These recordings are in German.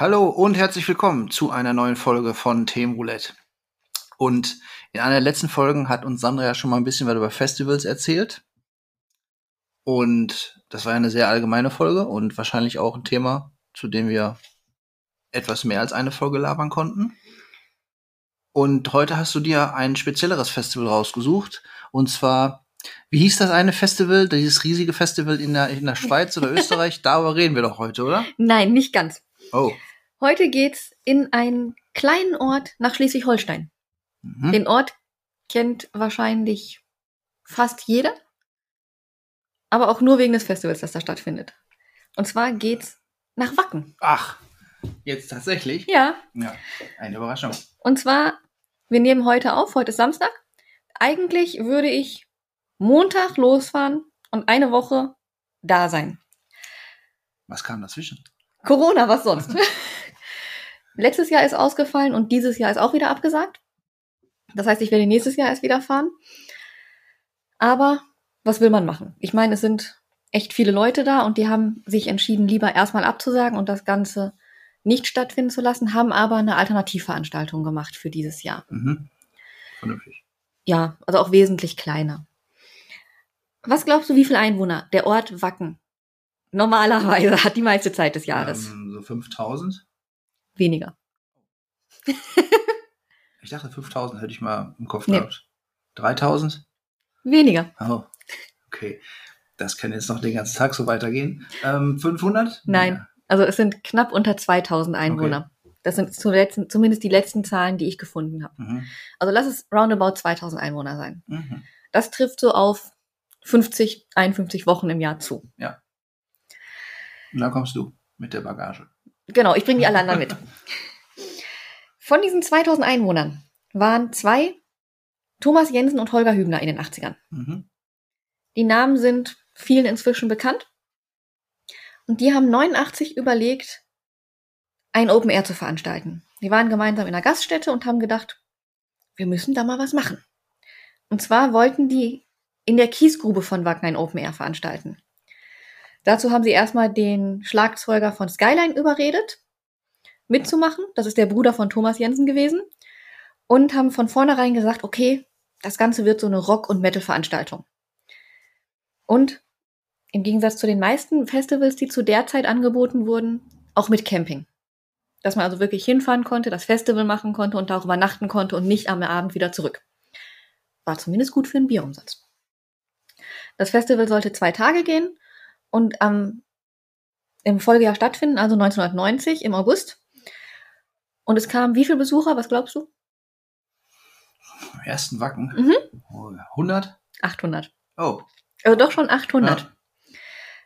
Hallo und herzlich willkommen zu einer neuen Folge von Themenroulette. Und in einer der letzten Folgen hat uns Sandra ja schon mal ein bisschen was über Festivals erzählt. Und das war ja eine sehr allgemeine Folge und wahrscheinlich auch ein Thema, zu dem wir etwas mehr als eine Folge labern konnten. Und heute hast du dir ein spezielleres Festival rausgesucht. Und zwar, wie hieß das eine Festival? Dieses riesige Festival in der, in der Schweiz oder Österreich? Darüber reden wir doch heute, oder? Nein, nicht ganz. Oh. Heute geht's in einen kleinen Ort nach Schleswig-Holstein. Mhm. Den Ort kennt wahrscheinlich fast jeder, aber auch nur wegen des Festivals, das da stattfindet. Und zwar geht's nach Wacken. Ach, jetzt tatsächlich? Ja, Ja, eine Überraschung. und zwar, wir nehmen heute auf, heute ist Samstag. Eigentlich würde ich Montag losfahren und eine Woche da sein. Was kam dazwischen? Corona, was sonst? Letztes Jahr ist ausgefallen und dieses Jahr ist auch wieder abgesagt. Das heißt, ich werde nächstes Jahr erst wieder fahren. Aber was will man machen? Ich meine, es sind echt viele Leute da und die haben sich entschieden, lieber erstmal abzusagen und das Ganze nicht stattfinden zu lassen, haben aber eine Alternativveranstaltung gemacht für dieses Jahr. Mhm. Vernünftig. Ja, also auch wesentlich kleiner. Was glaubst du, wie viele Einwohner der Ort Wacken normalerweise hat die meiste Zeit des Jahres? Ähm, so 5000? Weniger. Ich dachte 5000 hätte ich mal im Kopf Nee. gehabt. 3000? Weniger. Oh, okay. Das kann jetzt noch den ganzen Tag so weitergehen. Ähm, 500? Nein. Also es sind knapp unter 2000 Einwohner. Das sind zumindest die letzten Zahlen, die ich gefunden habe. Mhm. Also lass es roundabout 2000 Einwohner sein. Mhm. Das trifft so auf 50, 51 Wochen im Jahr zu. Und dann kommst du mit der Bagage. Genau, ich bringe die alle anderen mit. Von diesen 2000 Einwohnern waren zwei Thomas Jensen und Holger Hübner in den 80ern. Mhm. Die Namen sind vielen inzwischen bekannt. Und die haben 89 überlegt, ein Open Air zu veranstalten. Die waren gemeinsam in einer Gaststätte und haben gedacht, wir müssen da mal was machen. Und zwar wollten die in der Kiesgrube von Wacken ein Open Air veranstalten. Dazu haben sie erstmal den Schlagzeuger von Skyline überredet, mitzumachen. Das ist der Bruder von Thomas Jensen gewesen. Und haben von vornherein gesagt, okay, das Ganze wird so eine Rock- und Metal-Veranstaltung. Und im Gegensatz zu den meisten Festivals, die zu der Zeit angeboten wurden, auch mit Camping. Dass man also wirklich hinfahren konnte, das Festival machen konnte und darüber übernachten konnte und nicht am Abend wieder zurück. War zumindest gut für den Bierumsatz. Das Festival sollte zwei Tage gehen und am, im Folgejahr stattfinden, also 1990 im August. Und es kamen wie viele Besucher, was glaubst du? Am ersten Wacken. Mhm. Oh, 100? 800. Oh. Also doch schon 800. Ja.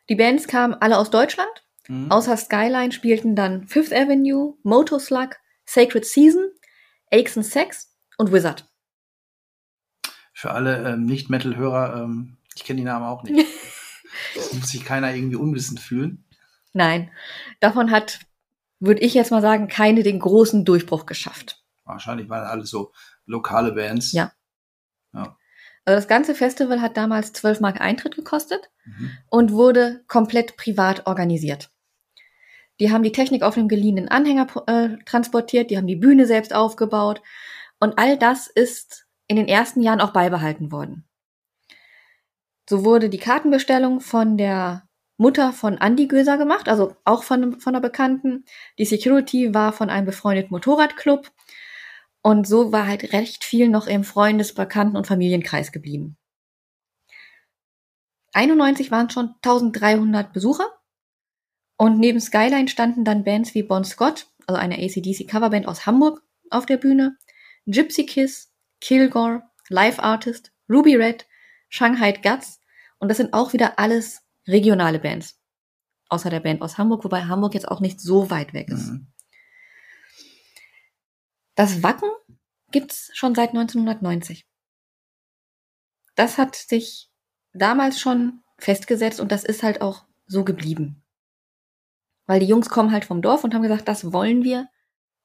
Die Bands kamen alle aus Deutschland. Mhm. Außer Skyline spielten dann Fifth Avenue, Motoslug, Sacred Season, Aches and Sex und Wizard. Für alle ähm, Nicht-Metal-Hörer, ähm, ich kenne die Namen auch nicht. Muss sich keiner irgendwie unwissend fühlen. Nein, davon hat, würde ich jetzt mal sagen, keine den großen Durchbruch geschafft. Wahrscheinlich waren alles so lokale Bands. Ja. Also das ganze Festival hat damals 12 Mark Eintritt gekostet Mhm. und wurde komplett privat organisiert. Die haben die Technik auf einem geliehenen Anhänger äh, transportiert, die haben die Bühne selbst aufgebaut und all das ist in den ersten Jahren auch beibehalten worden. So wurde die Kartenbestellung von der Mutter von Andy Göser gemacht, also auch von, von einer Bekannten. Die Security war von einem befreundeten Motorradclub. Und so war halt recht viel noch im Freundes-, Bekannten- und Familienkreis geblieben. 91 waren schon 1300 Besucher. Und neben Skyline standen dann Bands wie Bon Scott, also eine ACDC-Coverband aus Hamburg, auf der Bühne, Gypsy Kiss, Kilgore, Live Artist, Ruby Red, Shanghai Guts. Und das sind auch wieder alles regionale Bands. Außer der Band aus Hamburg, wobei Hamburg jetzt auch nicht so weit weg ist. Mhm. Das Wacken gibt's schon seit 1990. Das hat sich damals schon festgesetzt und das ist halt auch so geblieben. Weil die Jungs kommen halt vom Dorf und haben gesagt, das wollen wir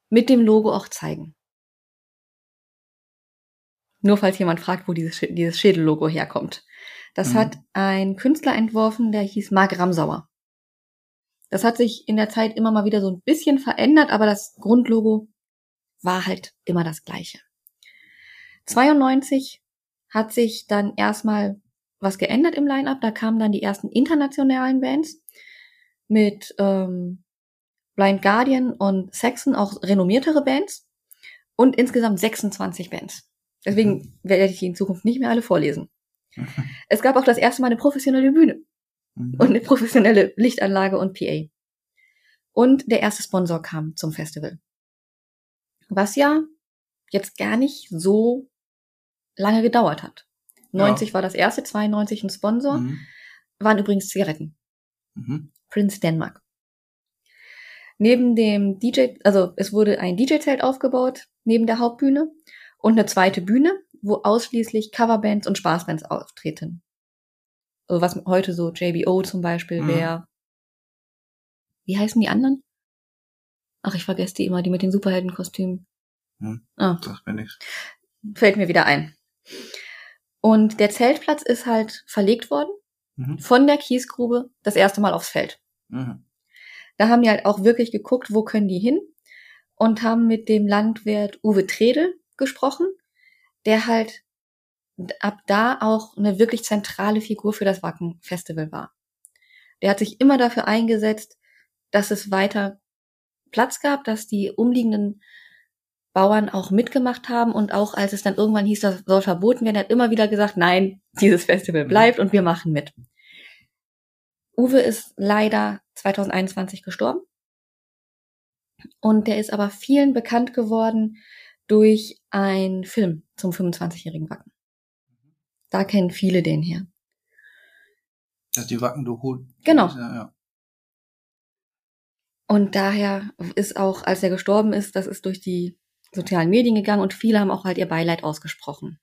mit dem Logo auch zeigen. Nur falls jemand fragt, wo dieses, dieses Schädellogo herkommt. Das Mhm. hat ein Künstler entworfen, der hieß Marc Ramsauer. Das hat sich in der Zeit immer mal wieder so ein bisschen verändert, aber das Grundlogo war halt immer das gleiche. 92 hat sich dann erstmal was geändert im Line-Up. Da kamen dann die ersten internationalen Bands mit ähm, Blind Guardian und Saxon, auch renommiertere Bands. Und insgesamt 26 Bands. Deswegen werde ich die in Zukunft nicht mehr alle vorlesen. Es gab auch das erste Mal eine professionelle Bühne Mhm. und eine professionelle Lichtanlage und PA. Und der erste Sponsor kam zum Festival. Was ja jetzt gar nicht so lange gedauert hat. 90 war das erste, 92 ein Sponsor, Mhm. waren übrigens Zigaretten. Mhm. Prince Denmark. Neben dem DJ, also es wurde ein DJ-Zelt aufgebaut, neben der Hauptbühne und eine zweite Bühne, wo ausschließlich Coverbands und Spaßbands auftreten. Also was heute so JBO zum Beispiel Mhm. wäre. Wie heißen die anderen? Ach, ich vergesse die immer, die mit den Superheldenkostümen. Hm. Ah, Sagt mir nichts. fällt mir wieder ein. Und der Zeltplatz ist halt verlegt worden Mhm. von der Kiesgrube das erste Mal aufs Feld. Mhm. Da haben die halt auch wirklich geguckt, wo können die hin und haben mit dem Landwirt Uwe Tredel gesprochen, der halt ab da auch eine wirklich zentrale Figur für das Wacken Festival war. Der hat sich immer dafür eingesetzt, dass es weiter Platz gab, dass die umliegenden Bauern auch mitgemacht haben und auch als es dann irgendwann hieß, das soll verboten werden, hat immer wieder gesagt, nein, dieses Festival bleibt und wir machen mit. Uwe ist leider 2021 gestorben. Und der ist aber vielen bekannt geworden durch einen Film zum 25-jährigen Wacken. Da kennen viele den her. Das ist die Wacken-Doku. Genau. Ja, ja. Und daher ist auch, als er gestorben ist, das ist durch die sozialen Medien gegangen und viele haben auch halt ihr Beileid ausgesprochen.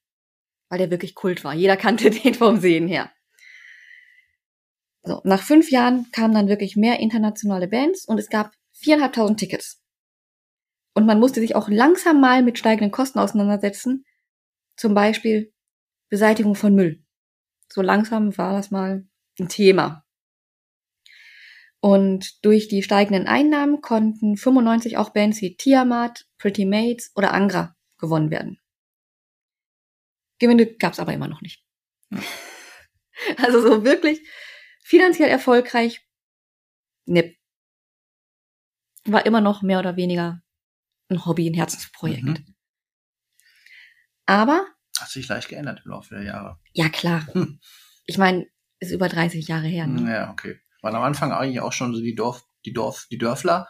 Weil der wirklich Kult war. Jeder kannte den vom Sehen her. So, nach fünf Jahren kamen dann wirklich mehr internationale Bands und es gab viereinhalbtausend Tickets. Und man musste sich auch langsam mal mit steigenden Kosten auseinandersetzen. Zum Beispiel Beseitigung von Müll. So langsam war das mal ein Thema. Und durch die steigenden Einnahmen konnten 95 auch Bands wie Tiamat, Pretty Maids oder Angra gewonnen werden. Gewinne gab's aber immer noch nicht. Also so wirklich finanziell erfolgreich, ne. War immer noch mehr oder weniger ein Hobby, ein Herzensprojekt. Mhm. Aber, Hat sich leicht geändert im Laufe der Jahre. ja klar, Hm. ich meine, ist über 30 Jahre her. Ne? Ja, okay. Waren am Anfang eigentlich auch schon so die Dorf, die Dorf, die Dörfler.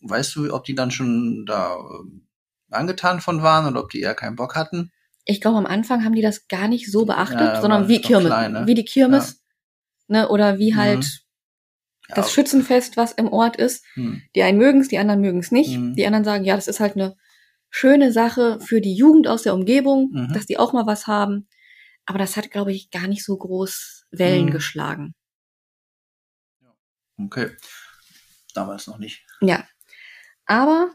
Weißt du, ob die dann schon da ähm, angetan von waren oder ob die eher keinen Bock hatten? Ich glaube, am Anfang haben die das gar nicht so beachtet, Ja, sondern wie Kirmes, klein, ne? wie die Kirmes, ne, oder wie Mhm. halt Ja, das Schützenfest, was im Ort ist. hm. Die einen mögen es, die anderen mögen es nicht. Mhm. Die anderen sagen, ja, das ist halt eine schöne Sache für die Jugend aus der Umgebung, Mhm. dass die auch mal was haben. Aber das hat, glaube ich, gar nicht so groß Wellen Mhm. geschlagen. Okay. Damals noch nicht. Ja. Aber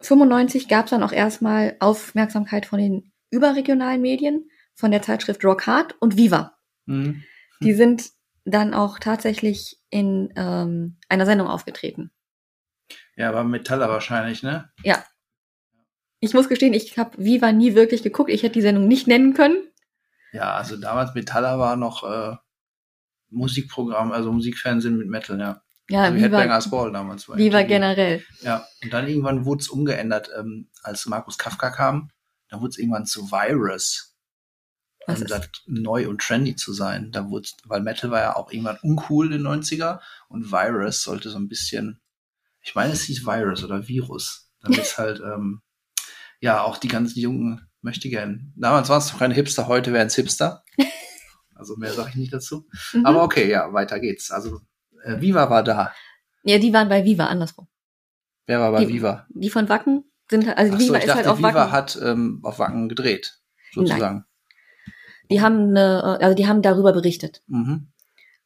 95 gab es dann auch erstmal Aufmerksamkeit von den überregionalen Medien, von der Zeitschrift Rock Hard und Viva. Hm. Die sind dann auch tatsächlich in ähm, einer Sendung aufgetreten. Ja, aber Metaller wahrscheinlich, ne? Ich muss gestehen, ich habe Viva nie wirklich geguckt. Ich hätte die Sendung nicht nennen können. Ja, also damals Metaller war noch äh, Musikprogramm, also Musikfernsehen mit Metal, ja. Ja, also Headbangers Ball damals war. Viva MTV. generell. Ja, und dann irgendwann wurde es umgeändert, ähm, als Markus Kafka kam. Dann wurde es irgendwann zu Virus. Was um das neu und trendy zu sein. Da wurde, weil Metal war ja auch irgendwann uncool in den 90er und Virus sollte so ein bisschen, ich meine, es hieß Virus oder Virus. Damit es halt, ähm, ja, auch die ganzen Jungen möchte gern. Damals waren es noch keine Hipster, heute wären es Hipster. Also mehr sage ich nicht dazu. Mhm. Aber okay, ja, weiter geht's. Also äh, Viva war da. ja, die waren bei Viva andersrum. Wer war bei Die- Viva? Die von Wacken sind halt, also Ach so, Viva ich ist dachte, halt auf Viva Wacken. hat ähm, auf Wacken gedreht, sozusagen. Die haben eine, äh, also die haben darüber berichtet. Mhm.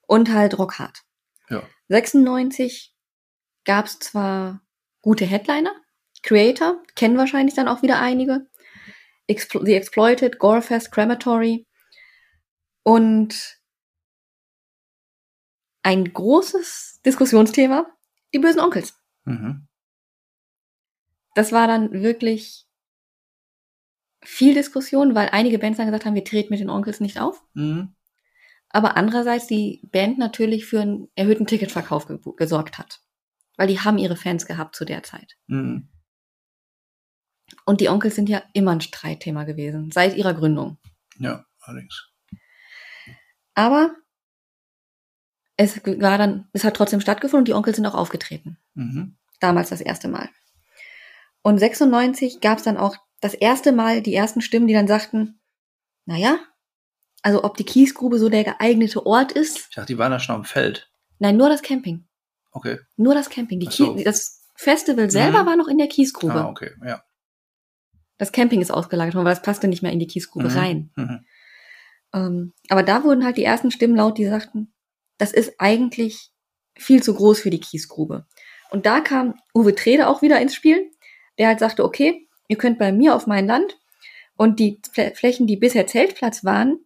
Und halt Rockhard. Ja. 96 gab es zwar gute Headliner, Creator, kennen wahrscheinlich dann auch wieder einige, Explo The Exploited, Gorefest, Crematory und ein großes Diskussionsthema, die bösen Onkels. Mhm. Das war dann wirklich viel Diskussion, weil einige Bands dann gesagt haben, wir treten mit den Onkels nicht auf. Mhm. Aber andererseits die Band natürlich für einen erhöhten Ticketverkauf ge gesorgt hat. Weil die haben ihre Fans gehabt zu der Zeit. Mhm. Und die Onkels sind ja immer ein Streitthema gewesen, seit ihrer Gründung. Ja, allerdings. Aber es war dann, es hat trotzdem stattgefunden und die Onkels sind auch aufgetreten. Mhm. Damals das erste Mal. Und 96 gab es dann auch das erste Mal die ersten Stimmen, die dann sagten, naja, also ob die Kiesgrube so der geeignete Ort ist. Ich dachte, die waren da schon am Feld. Nein, nur das Camping. Okay. Nur das Camping. So. Das Festival selber Mhm. war noch in der Kiesgrube. Ah, okay. Ja. Das Camping ist ausgelagert worden, weil es passte nicht mehr in die Kiesgrube Mhm. rein. Mhm. Ähm, aber da wurden halt die ersten Stimmen laut, die sagten, das ist eigentlich viel zu groß für die Kiesgrube. Und da kam Uwe Trede auch wieder ins Spiel, der halt sagte, okay, ihr könnt bei mir auf mein Land und die Flä- Flächen, die bisher Zeltplatz waren,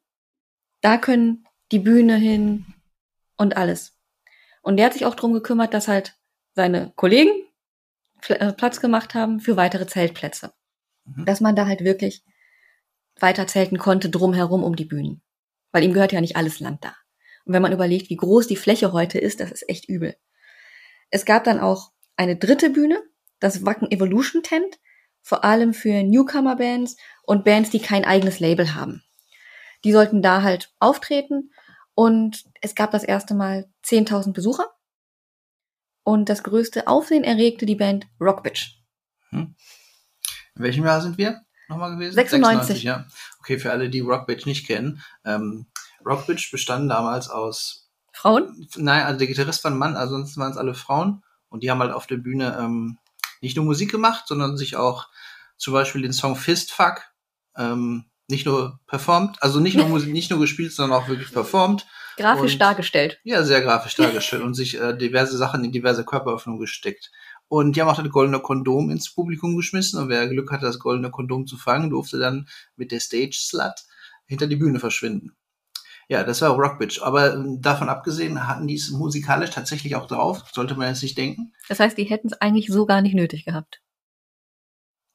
da können die Bühne hin und alles. Und der hat sich auch drum gekümmert, dass halt seine Kollegen äh, Platz gemacht haben für weitere Zeltplätze. Mhm. Dass man da halt wirklich weiter zelten konnte drumherum um die Bühnen. Weil ihm gehört ja nicht alles Land da. Und wenn man überlegt, wie groß die Fläche heute ist, das ist echt übel. Es gab dann auch eine dritte Bühne, das Wacken Evolution Tent, vor allem für Newcomer-Bands und Bands, die kein eigenes Label haben. Die sollten da halt auftreten und es gab das erste Mal 10.000 Besucher. Und das größte Aufsehen erregte die Band Rock Bitch. In welchem Jahr sind wir nochmal gewesen? 96. ja. Okay, für alle, die Rockbitch nicht kennen. Ähm, Rockbitch bestand damals aus, Frauen? nein, also der Gitarrist war ein Mann, also sonst waren es alle Frauen. Und die haben halt auf der Bühne ähm, nicht nur Musik gemacht, sondern sich auch zum Beispiel den Song Fistfuck ähm, nicht nur performt, also nicht nur Musik, nicht nur gespielt, sondern auch wirklich performt. Grafisch Und- dargestellt. Ja, sehr grafisch dargestellt und sich äh, diverse Sachen in diverse Körperöffnungen gesteckt. Und die haben auch das goldene Kondom ins Publikum geschmissen und wer Glück hatte, das goldene Kondom zu fangen, durfte dann mit der Stage Slut hinter die Bühne verschwinden. Ja, das war Rockbitch. Aber ähm, davon abgesehen hatten die es musikalisch tatsächlich auch drauf. Sollte man jetzt nicht denken. Das heißt, die hätten es eigentlich so gar nicht nötig gehabt.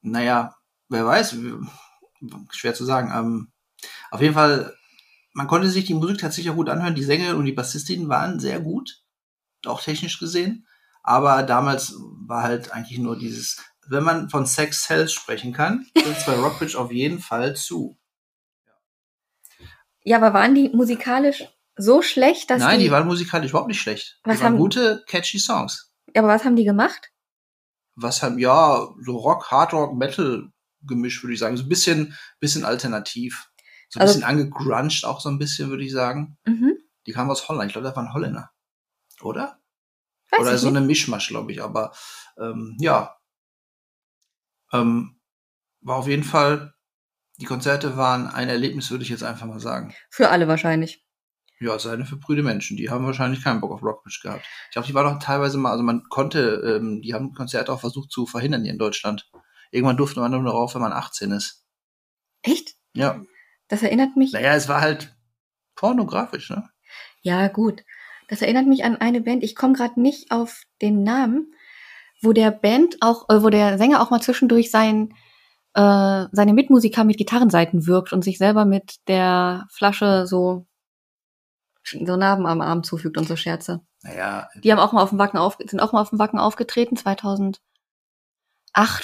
Naja, wer weiß, schwer zu sagen. Ähm, auf jeden Fall, man konnte sich die Musik tatsächlich auch gut anhören. Die Sängerin und die Bassistin waren sehr gut, auch technisch gesehen. Aber damals war halt eigentlich nur dieses, wenn man von Sex Cells sprechen kann, sind zwei Rockbridge auf jeden Fall zu. Ja, aber waren die musikalisch so schlecht, dass Nein, die, die waren musikalisch überhaupt nicht schlecht. Was die waren haben- gute, catchy Songs. aber was haben die gemacht? Was haben, ja, so Rock, Hard Rock, Metal gemischt, würde ich sagen. So ein bisschen, bisschen alternativ. So ein Also- bisschen angegruncht auch so ein bisschen, würde ich sagen. Mhm. Die kamen aus Holland. Ich glaube, das waren Holländer. Oder? Weiß Oder so eine Mischmasch, glaube ich. Aber ähm, ja. Ähm, war auf jeden Fall, die Konzerte waren ein Erlebnis, würde ich jetzt einfach mal sagen. Für alle wahrscheinlich. Ja, es sei denn für prüde Menschen. Die haben wahrscheinlich keinen Bock auf Rockbridge gehabt. Ich glaube, die war doch teilweise mal, also man konnte, ähm, die haben Konzerte auch versucht zu verhindern hier in Deutschland. Irgendwann durfte man nur noch rauf, wenn man 18 ist. Echt? Ja. Das erinnert mich. Naja, es war halt pornografisch, ne? Ja, gut. Das erinnert mich an eine Band. Ich komme gerade nicht auf den Namen, wo der Band auch, äh, wo der Sänger auch mal zwischendurch sein, äh, seine Mitmusiker mit Gitarrenseiten wirkt und sich selber mit der Flasche so so Narben am Arm zufügt und so Scherze. Naja, Die haben auch mal auf dem Wacken auf, sind auch mal auf dem Wacken aufgetreten, 2008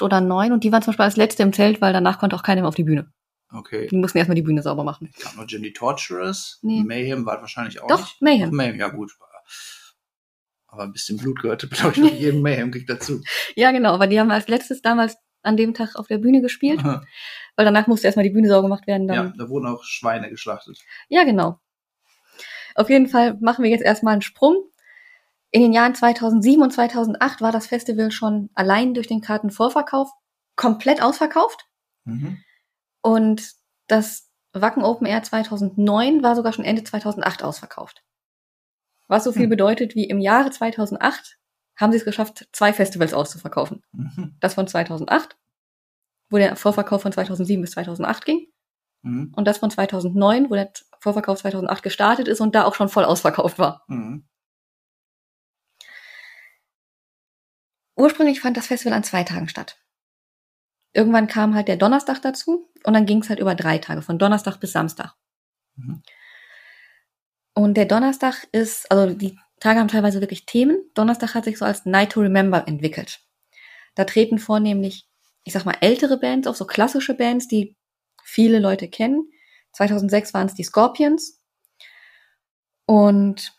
oder 9 und die waren zum Beispiel als letzte im Zelt, weil danach konnte auch keiner mehr auf die Bühne. Okay. Die mussten erstmal die Bühne sauber machen. Ich glaube noch Jimmy Torturers. Nee. Mayhem war wahrscheinlich auch Doch, nicht. Mayhem. Doch, Mayhem, ja gut. Aber ein bisschen Blut gehörte, glaube ich, bei jedem Mayhem kriegt dazu. Ja, genau, weil die haben als letztes damals an dem Tag auf der Bühne gespielt, weil danach musste erstmal die Bühne sauber gemacht werden. Dann ja, da wurden auch Schweine geschlachtet. Ja, genau. Auf jeden Fall machen wir jetzt erstmal einen Sprung. In den Jahren 2007 und 2008 war das Festival schon allein durch den Kartenvorverkauf komplett ausverkauft. Mhm. Und das Wacken Open Air 2009 war sogar schon Ende 2008 ausverkauft. Was so viel Hm. bedeutet wie im Jahre 2008 haben sie es geschafft, zwei Festivals auszuverkaufen. Mhm. Das von 2008, wo der Vorverkauf von 2007 bis 2008 ging. Mhm. Und das von 2009, wo der Vorverkauf 2008 gestartet ist und da auch schon voll ausverkauft war. Mhm. Ursprünglich fand das Festival an zwei Tagen statt. Irgendwann kam halt der Donnerstag dazu und dann ging es halt über drei Tage, von Donnerstag bis Samstag. Mhm. Und der Donnerstag ist, also die Tage haben teilweise wirklich Themen. Donnerstag hat sich so als Night to Remember entwickelt. Da treten vornehmlich, ich sag mal, ältere Bands auf, so klassische Bands, die viele Leute kennen. 2006 waren es die Scorpions. Und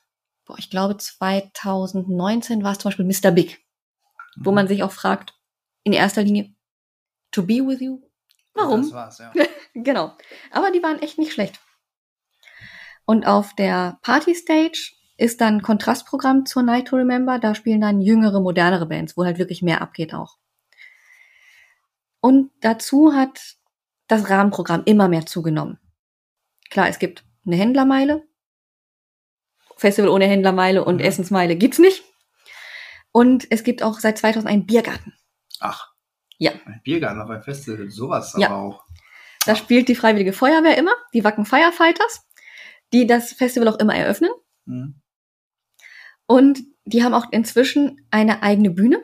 boah, ich glaube 2019 war es zum Beispiel Mr. Big, wo Mhm. man sich auch fragt, in erster Linie, to be with you? Warum? Das war's, ja. Genau. Aber die waren echt nicht schlecht. Und auf der Party Stage ist dann Kontrastprogramm zur Night to Remember. Da spielen dann jüngere, modernere Bands, wo halt wirklich mehr abgeht auch. Und dazu hat das Rahmenprogramm immer mehr zugenommen. Klar, es gibt eine Händlermeile. Festival ohne Händlermeile und Mhm. Essensmeile gibt's nicht. Und es gibt auch seit 2000 einen Biergarten. Ach. Ja. Ein Biergarten auf einem Festival, sowas Ja. aber auch. Da spielt die Freiwillige Feuerwehr immer, die Wacken Firefighters, die das Festival auch immer eröffnen. Mhm. Und die haben auch inzwischen eine eigene Bühne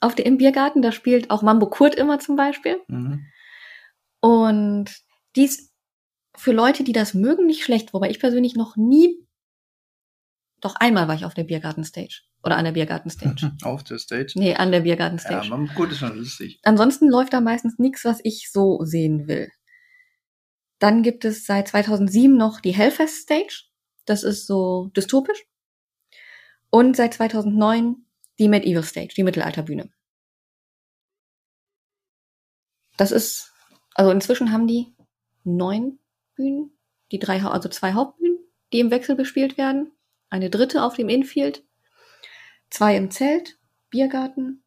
auf dem im Biergarten. Da spielt auch Mambo Kurt immer zum Beispiel. Mhm. Und die ist für Leute, die das mögen, nicht schlecht. Wobei ich persönlich noch nie, doch einmal war ich auf der Biergarten-Stage. Oder an der Biergarten-Stage. Auf der Stage. nee, an der Ja, Biergarten-Stage. man, gut, ist schon lustig. Ansonsten läuft da meistens nichts, was ich so sehen will. Dann gibt es seit 2007 noch die Hellfest Stage. Das ist so dystopisch. Und seit 2009 die Medieval Stage, die Mittelalterbühne. Das ist, also inzwischen haben die neun Bühnen, die drei, also zwei Hauptbühnen, die im Wechsel bespielt werden. Eine dritte auf dem Infield, zwei im Zelt, Biergarten,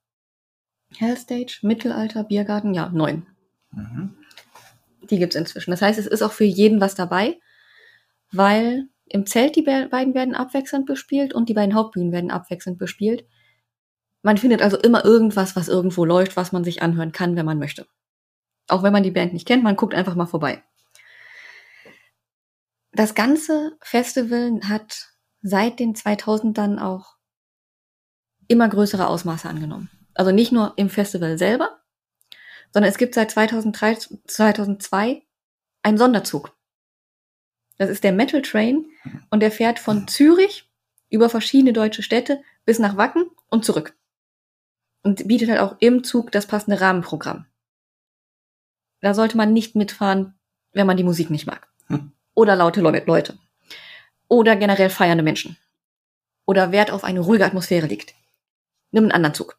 Hellstage, Mittelalter, Biergarten, ja, neun. Mhm. Die gibt's inzwischen. Das heißt, es ist auch für jeden was dabei, weil im Zelt die be beiden werden abwechselnd bespielt und die beiden Hauptbühnen werden abwechselnd bespielt. Man findet also immer irgendwas, was irgendwo läuft, was man sich anhören kann, wenn man möchte. Auch wenn man die Band nicht kennt, man guckt einfach mal vorbei. Das ganze Festival hat seit den 2000ern auch immer größere Ausmaße angenommen. Also nicht nur im Festival selber, sondern es gibt seit 2003, 2002 einen Sonderzug. Das ist der Metal Train und der fährt von Zürich über verschiedene deutsche Städte bis nach Wacken und zurück. Und bietet halt auch im Zug das passende Rahmenprogramm. Da sollte man nicht mitfahren, wenn man die Musik nicht mag. Hm. Oder laute Leu- Leute. Oder generell feiernde Menschen. Oder Wert auf eine ruhige Atmosphäre liegt. Nimm einen anderen Zug.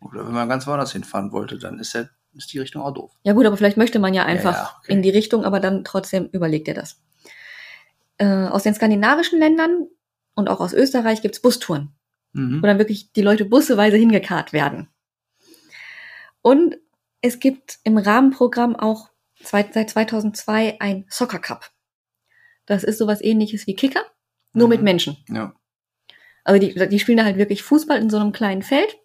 Oder wenn man ganz woanders hinfahren wollte, dann ist, der, ist die Richtung auch doof. Ja gut, aber vielleicht möchte man ja einfach ja, okay. in die Richtung, aber dann trotzdem überlegt er das. Äh, aus den skandinavischen Ländern und auch aus Österreich gibt's Bustouren, Mhm. wo dann wirklich die Leute busseweise hingekarrt werden. Und es gibt im Rahmenprogramm auch seit 2002 ein Soccer Cup. Das ist sowas ähnliches wie Kicker, nur Mhm. mit Menschen. Ja. Also die, die spielen da halt wirklich Fußball in so einem kleinen Feld,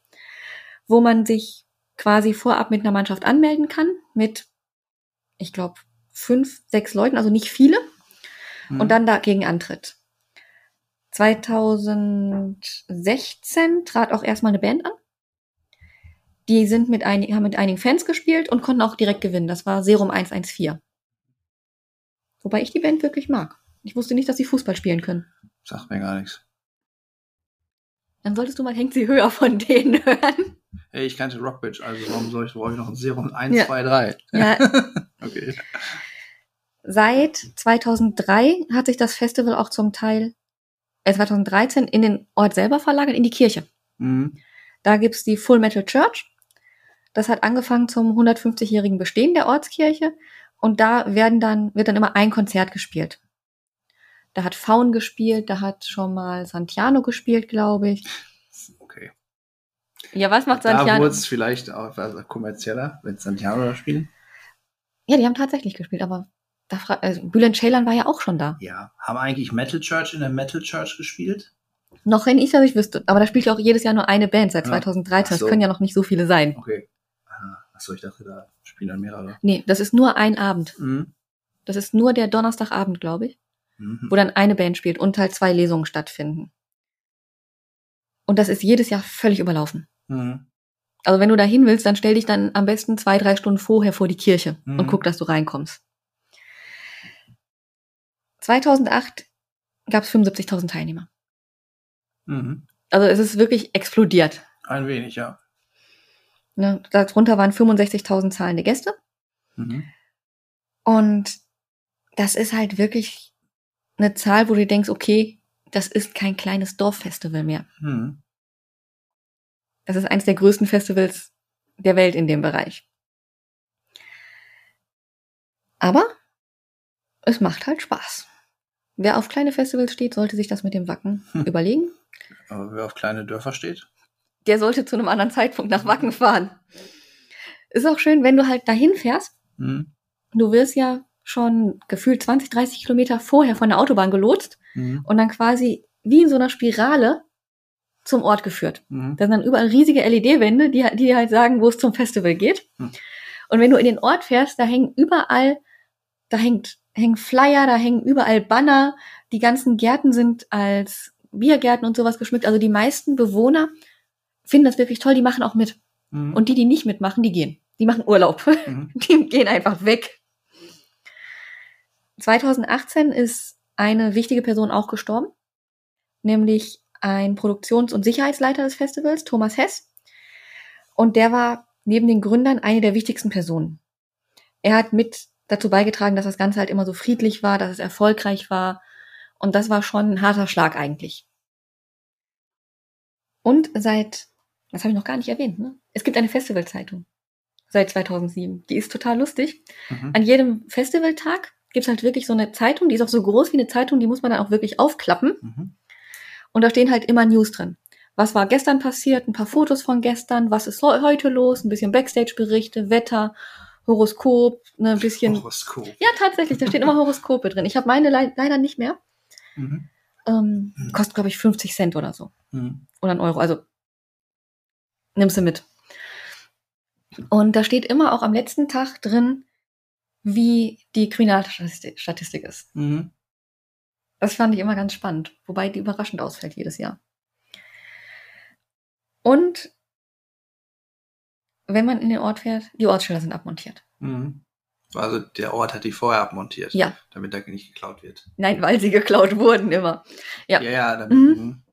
wo man sich quasi vorab mit einer Mannschaft anmelden kann, mit, ich glaube, fünf, sechs Leuten, also nicht viele, Mhm. und dann dagegen antritt. 2016 trat auch erstmal eine Band an. Die sind mit einigen, haben mit einigen Fans gespielt und konnten auch direkt gewinnen. Das war Serum 114. Wobei ich die Band wirklich mag. Ich wusste nicht, dass sie Fußball spielen können. Sagt mir gar nichts. Dann solltest du mal Hängt sie höher von denen hören. Hey, ich kannte Rockbitch, also warum soll ich, brauche ich noch ein Serum 1, Ja. 2, 3? Ja, Okay. Seit 2003 hat sich das Festival auch zum Teil, äh 2013, in den Ort selber verlagert, in die Kirche. Mhm. Da gibt's die Full Metal Church. Das hat angefangen zum 150-jährigen Bestehen der Ortskirche. Und da werden dann, wird dann immer ein Konzert gespielt. Da hat Faun gespielt, da hat schon mal Santiano gespielt, glaube ich. Okay. Ja, was macht Da Santiano? wurde es vielleicht auch also kommerzieller, wenn Santiano da spielen. ja, die haben tatsächlich gespielt, aber da also Bülent Ceylan war ja auch schon da. Ja. Haben eigentlich Metal Church in der Metal Church gespielt? Noch wenn ich das nicht wüsste. Aber da spielt ja auch jedes Jahr nur eine Band seit Ja. 2013. Ach so. Das können ja noch nicht so viele sein. Okay. Achso, ich dachte, da spielen dann mehrere. Nee, das ist nur ein Abend. Mhm. Das ist nur der Donnerstagabend, glaube ich, Mhm. wo dann eine Band spielt und halt zwei Lesungen stattfinden. Und das ist jedes Jahr völlig überlaufen. Mhm. Also wenn du da hin willst, dann stell dich dann am besten zwei, drei Stunden vorher vor die Kirche Mhm. und guck, dass du reinkommst. 2008 gab es 75.000 Teilnehmer. Mhm. Also es ist wirklich explodiert. Ein wenig, ja. Ne? Darunter waren 65.000 zahlende Gäste. Mhm. Und das ist halt wirklich eine Zahl, wo du denkst, okay, das ist kein kleines Dorffestival mehr. Mhm. Das ist eines der größten Festivals der Welt in dem Bereich. Aber es macht halt Spaß. Wer auf kleine Festivals steht, sollte sich das mit dem Wacken Hm. überlegen. Aber wer auf kleine Dörfer steht? Der sollte zu einem anderen Zeitpunkt nach Wacken fahren. Ist auch schön, wenn du halt dahin fährst. Mhm. Du wirst ja schon gefühlt 20, 30 Kilometer vorher von der Autobahn gelotst Mhm. und dann quasi wie in so einer Spirale zum Ort geführt. Mhm. Da sind dann überall riesige LED-Wände, die, die halt sagen, wo es zum Festival geht. Hm. Und wenn du in den Ort fährst, da hängen überall, da hängt, hängen Flyer, da hängen überall Banner. Die ganzen Gärten sind als Biergärten und sowas geschmückt. Also die meisten Bewohner finden das wirklich toll, die machen auch mit. Mhm. Und die, die nicht mitmachen, die gehen. Die machen Urlaub. Mhm. Die gehen einfach weg. 2018 ist eine wichtige Person auch gestorben, nämlich ein Produktions- und Sicherheitsleiter des Festivals, Thomas Hess. Und der war neben den Gründern eine der wichtigsten Personen. Er hat mit dazu beigetragen, dass das Ganze halt immer so friedlich war, dass es erfolgreich war. Und das war schon ein harter Schlag eigentlich. Und seit, das habe ich noch gar nicht erwähnt, ne? Es gibt eine Festivalzeitung seit 2007. Die ist total lustig. Mhm. An jedem Festivaltag gibt's halt wirklich so eine Zeitung, die ist auch so groß wie eine Zeitung, die muss man dann auch wirklich aufklappen. Mhm. Und da stehen halt immer News drin. Was war gestern passiert? Ein paar Fotos von gestern. Was ist heu- heute los? Ein bisschen Backstage-Berichte, Wetter, Horoskop, ne, ein bisschen. Horoskop. Ja, tatsächlich, da stehen immer Horoskope drin. Ich habe meine lei- leider nicht mehr. Mhm. Ähm, kostet, glaube ich, 50 Cent oder so. Mhm. Oder ein Euro. Also nimmst du mit. Und da steht immer auch am letzten Tag drin, wie die Kriminalstatistik Statistik ist. Mhm. Das fand ich immer ganz spannend, wobei die überraschend ausfällt jedes Jahr. Und wenn man in den Ort fährt, die Ortsschilder sind abmontiert. Mhm. Also der Ort hat die vorher abmontiert, Ja, damit da nicht geklaut wird. nein, weil sie geklaut wurden immer. Ja. Ja, ja, damit, Mhm. mhm.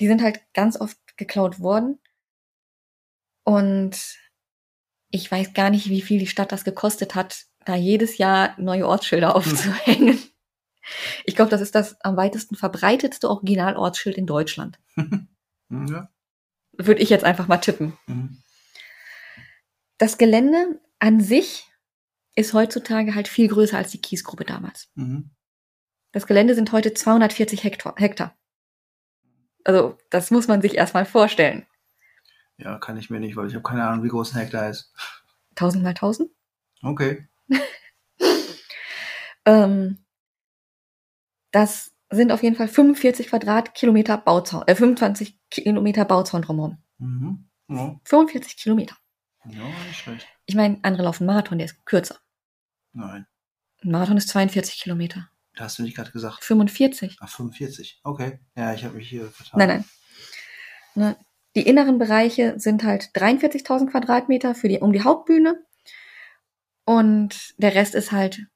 Die sind halt ganz oft geklaut worden. Und ich weiß gar nicht, wie viel die Stadt das gekostet hat, da jedes Jahr neue Ortsschilder aufzuhängen. Ich glaube, das ist das am weitesten verbreitetste Originalortsschild in Deutschland. Mhm. Ja. Würde ich jetzt einfach mal tippen. Mhm. Das Gelände an sich ist heutzutage halt viel größer als die Kiesgrube damals. Mhm. Das Gelände sind heute 240 Hektar. Hektar. Also, das muss man sich erstmal vorstellen. Ja, kann ich mir nicht, weil ich habe keine Ahnung, wie groß ein Hektar ist. 1000 mal 1000. Okay. Ähm, das sind auf jeden Fall 45 Quadratkilometer Bauzaun, äh, 25 Kilometer Bauzaun drumherum. Mhm. Ja. 45 Kilometer. ja, nicht schlecht. Ich meine, andere laufen Marathon, der ist kürzer. Nein. Ein Marathon ist 42 Kilometer. Da hast du nicht gerade gesagt. 45. Ach, 45. Okay. Ja, ich habe mich hier vertan. Nein, nein. Ne, Die inneren Bereiche sind halt 43.000 Quadratmeter für die, um die Hauptbühne. Und der Rest ist halt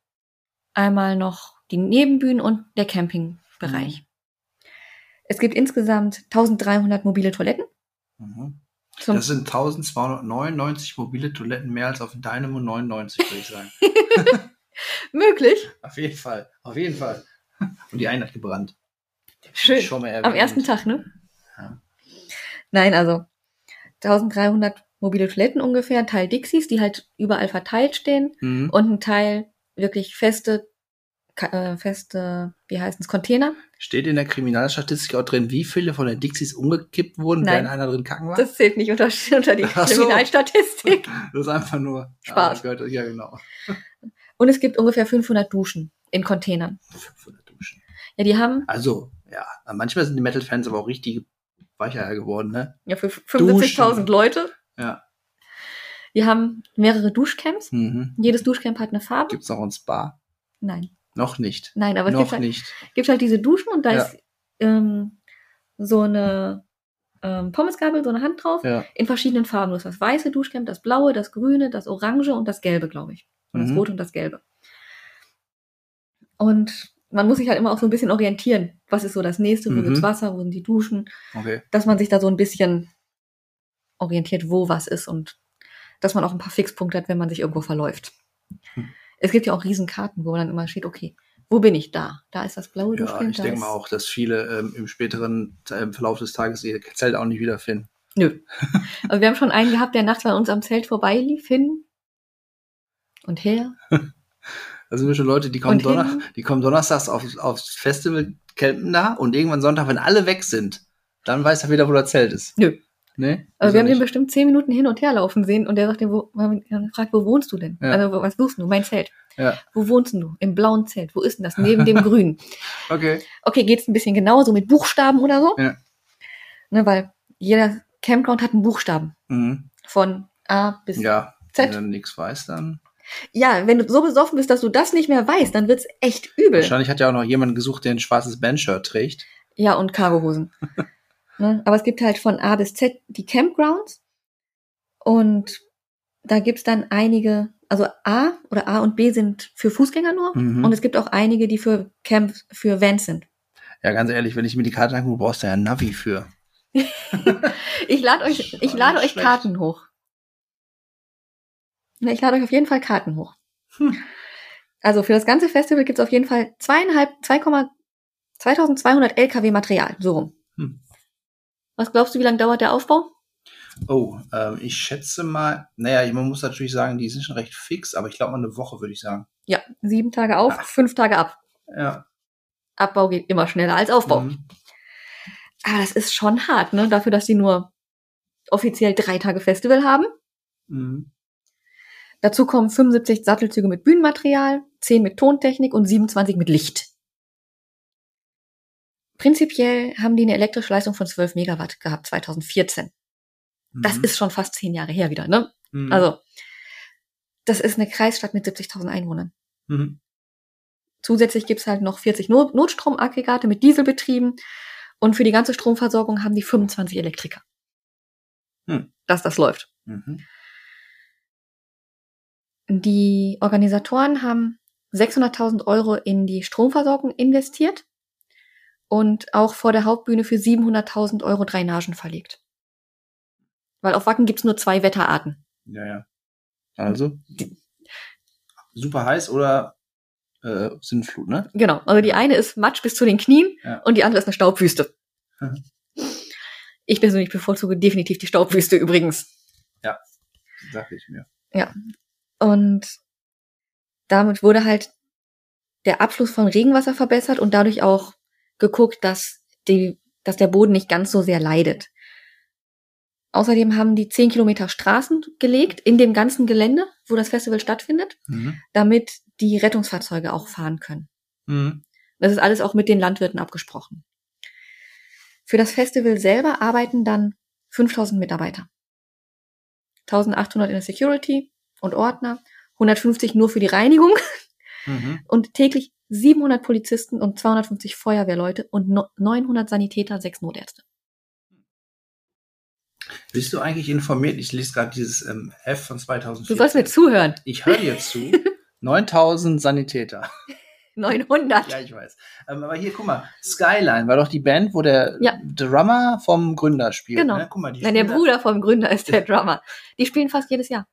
einmal noch die Nebenbühnen und der Campingbereich. Es gibt insgesamt 1300 mobile Toiletten. Mhm. Das sind 1299 mobile Toiletten mehr als auf Dynamo 99, würde ich sagen. möglich. auf jeden Fall. Auf jeden Fall. Und die eine hat gebrannt. Schön. Schon mal Am ersten Tag, ne? Ja. Nein, also 1300 mobile Toiletten ungefähr, ein Teil Dixies, die halt überall verteilt stehen Mhm. und ein Teil wirklich feste, äh, feste, wie heißt es, Container. Steht in der Kriminalstatistik auch drin, wie viele von den Dixies umgekippt wurden, Nein. während einer drin kacken war? Das zählt nicht unter, unter die Ach so. Kriminalstatistik. Das ist einfach nur Spaß. Ah, ja, genau. Und es gibt ungefähr 500 Duschen in Containern. 500 Duschen. Ja, die haben, Also, Ja, manchmal sind die Metal-Fans aber auch richtig Weicheier geworden, ne? Ja, für 75.000 Leute. Ja. Wir haben mehrere Duschcamps. Mhm. Jedes Duschcamp hat eine Farbe. Gibt's noch ein Spa? Nein. Noch nicht. Nein, aber es noch gibt halt, nicht. gibt halt diese Duschen und da Ja. ist ähm, so eine ähm, Pommesgabel, so eine Hand drauf, Ja. in verschiedenen Farben. Du hast das weiße Duschcamp, das blaue, das grüne, das orange und das gelbe, glaube ich. Und das Mhm. rote und das gelbe. Und man muss sich halt immer auch so ein bisschen orientieren. Was ist so das nächste? Wo Mhm. gibt's Wasser? Wo sind die Duschen? Okay. Dass man sich da so ein bisschen orientiert, wo was ist und dass man auch ein paar Fixpunkte hat, wenn man sich irgendwo verläuft. Hm. Es gibt ja auch Riesenkarten, wo man dann immer steht, okay, wo bin ich da? Da ist das blaue Ja, Duschcamp. ich denke mal auch, dass viele ähm, im späteren ähm, Verlauf des Tages ihr Zelt auch nicht wiederfinden. Nö. Aber wir haben schon einen gehabt, der nachts bei uns am Zelt vorbeilief, hin und her. Da sind schon Leute, die kommen, Donner die kommen donnerstags auf, aufs Festival, campen da und irgendwann Sonntag, wenn alle weg sind, dann weiß er wieder, wo das Zelt ist. Nö. Ne? Also wir haben den bestimmt zehn Minuten hin und her laufen sehen und der wo, wir haben ihn gefragt, wo wohnst du denn? Ja. Also, wo- was suchst du? Mein Zelt. Ja. Wo wohnst du? Im blauen Zelt. Wo ist denn das? Neben dem grünen. Okay. Okay, geht's ein bisschen genauer, so mit Buchstaben oder so? Ja. Ne, weil jeder Campground hat einen Buchstaben. Mhm. Von A bis Ja. Wenn Z. du nichts weißt, dann. Ja, wenn du so besoffen bist, dass du das nicht mehr weißt, dann wird's echt übel. Wahrscheinlich hat ja auch noch jemand gesucht, der ein schwarzes Bandshirt trägt. Ja, und Cargohosen. ne? Aber es gibt halt von A bis Z die Campgrounds. Und da gibt's dann einige, also A oder A und B sind für Fußgänger nur. Mhm. Und es gibt auch einige, die für Camp, für Vans sind. Ja, ganz ehrlich, wenn ich mir die Karte angucke, brauchst du ja ein Navi für. Ich lade euch, ich lade euch schlecht. Karten hoch. Ja, ich lade euch auf jeden Fall Karten hoch. Hm. Also für das ganze Festival gibt's auf jeden Fall zweieinhalb, 2, 2200 LKW Material, so rum. Hm. Was glaubst du, wie lange dauert der Aufbau? Oh, ähm, ich schätze mal, naja, man muss natürlich sagen, die sind schon recht fix, aber ich glaube mal eine Woche, würde ich sagen. Ja, sieben Tage auf, Ah. fünf Tage ab. Ja. Abbau geht immer schneller als Aufbau. Mhm. Aber das ist schon hart, ne? Dafür, dass sie nur offiziell drei Tage Festival haben. Mhm. Dazu kommen 75 Sattelzüge mit Bühnenmaterial, 10 mit Tontechnik und 27 mit Licht. Prinzipiell haben die eine elektrische Leistung von 12 Megawatt gehabt, 2014. Das Mhm. ist schon fast zehn Jahre her wieder, ne? Mhm. Also, das ist eine Kreisstadt mit 70.000 Einwohnern. Mhm. Zusätzlich gibt's halt noch 40 Not Notstromaggregate mit Dieselbetrieben und für die ganze Stromversorgung haben die 25 Elektriker. Hm. Dass das läuft. Die Organisatoren haben 600.000 Euro in die Stromversorgung investiert und auch vor der Hauptbühne für 700.000 Euro Drainagen verlegt. Weil auf Wacken gibt's nur zwei Wetterarten. Ja, ja. Also, super heiß oder äh, Sinnflut, ne? Genau. Also die eine ist Matsch bis zu den Knien Ja. und die andere ist eine Staubwüste. Ich persönlich bevorzuge definitiv die Staubwüste übrigens. Sag ich mir. Und damit wurde halt der Abfluss von Regenwasser verbessert und dadurch auch geguckt, dass die, dass der Boden nicht ganz so sehr leidet. Außerdem haben die 10 Kilometer Straßen gelegt in dem ganzen Gelände, wo das Festival stattfindet, Mhm. damit die Rettungsfahrzeuge auch fahren können. Mhm. Das ist alles auch mit den Landwirten abgesprochen. Für das Festival selber arbeiten dann 5000 Mitarbeiter. 1800 in der Security und Ordner, 150 nur für die Reinigung Mhm. und täglich 700 Polizisten und 250 Feuerwehrleute und no- 900 Sanitäter, sechs Notärzte. Bist du eigentlich informiert? Ich lese gerade dieses ähm, F von 2014. Du sollst mir zuhören. Ich höre dir zu. 9000 Sanitäter. 900. Ja, ich weiß. Ähm, aber hier, guck mal, Skyline war doch die Band, wo der Ja. Drummer vom Gründer spielt. Genau. Ne? Guck mal, die Nein, der Bruder vom Gründer ist der Drummer. Die spielen fast jedes Jahr.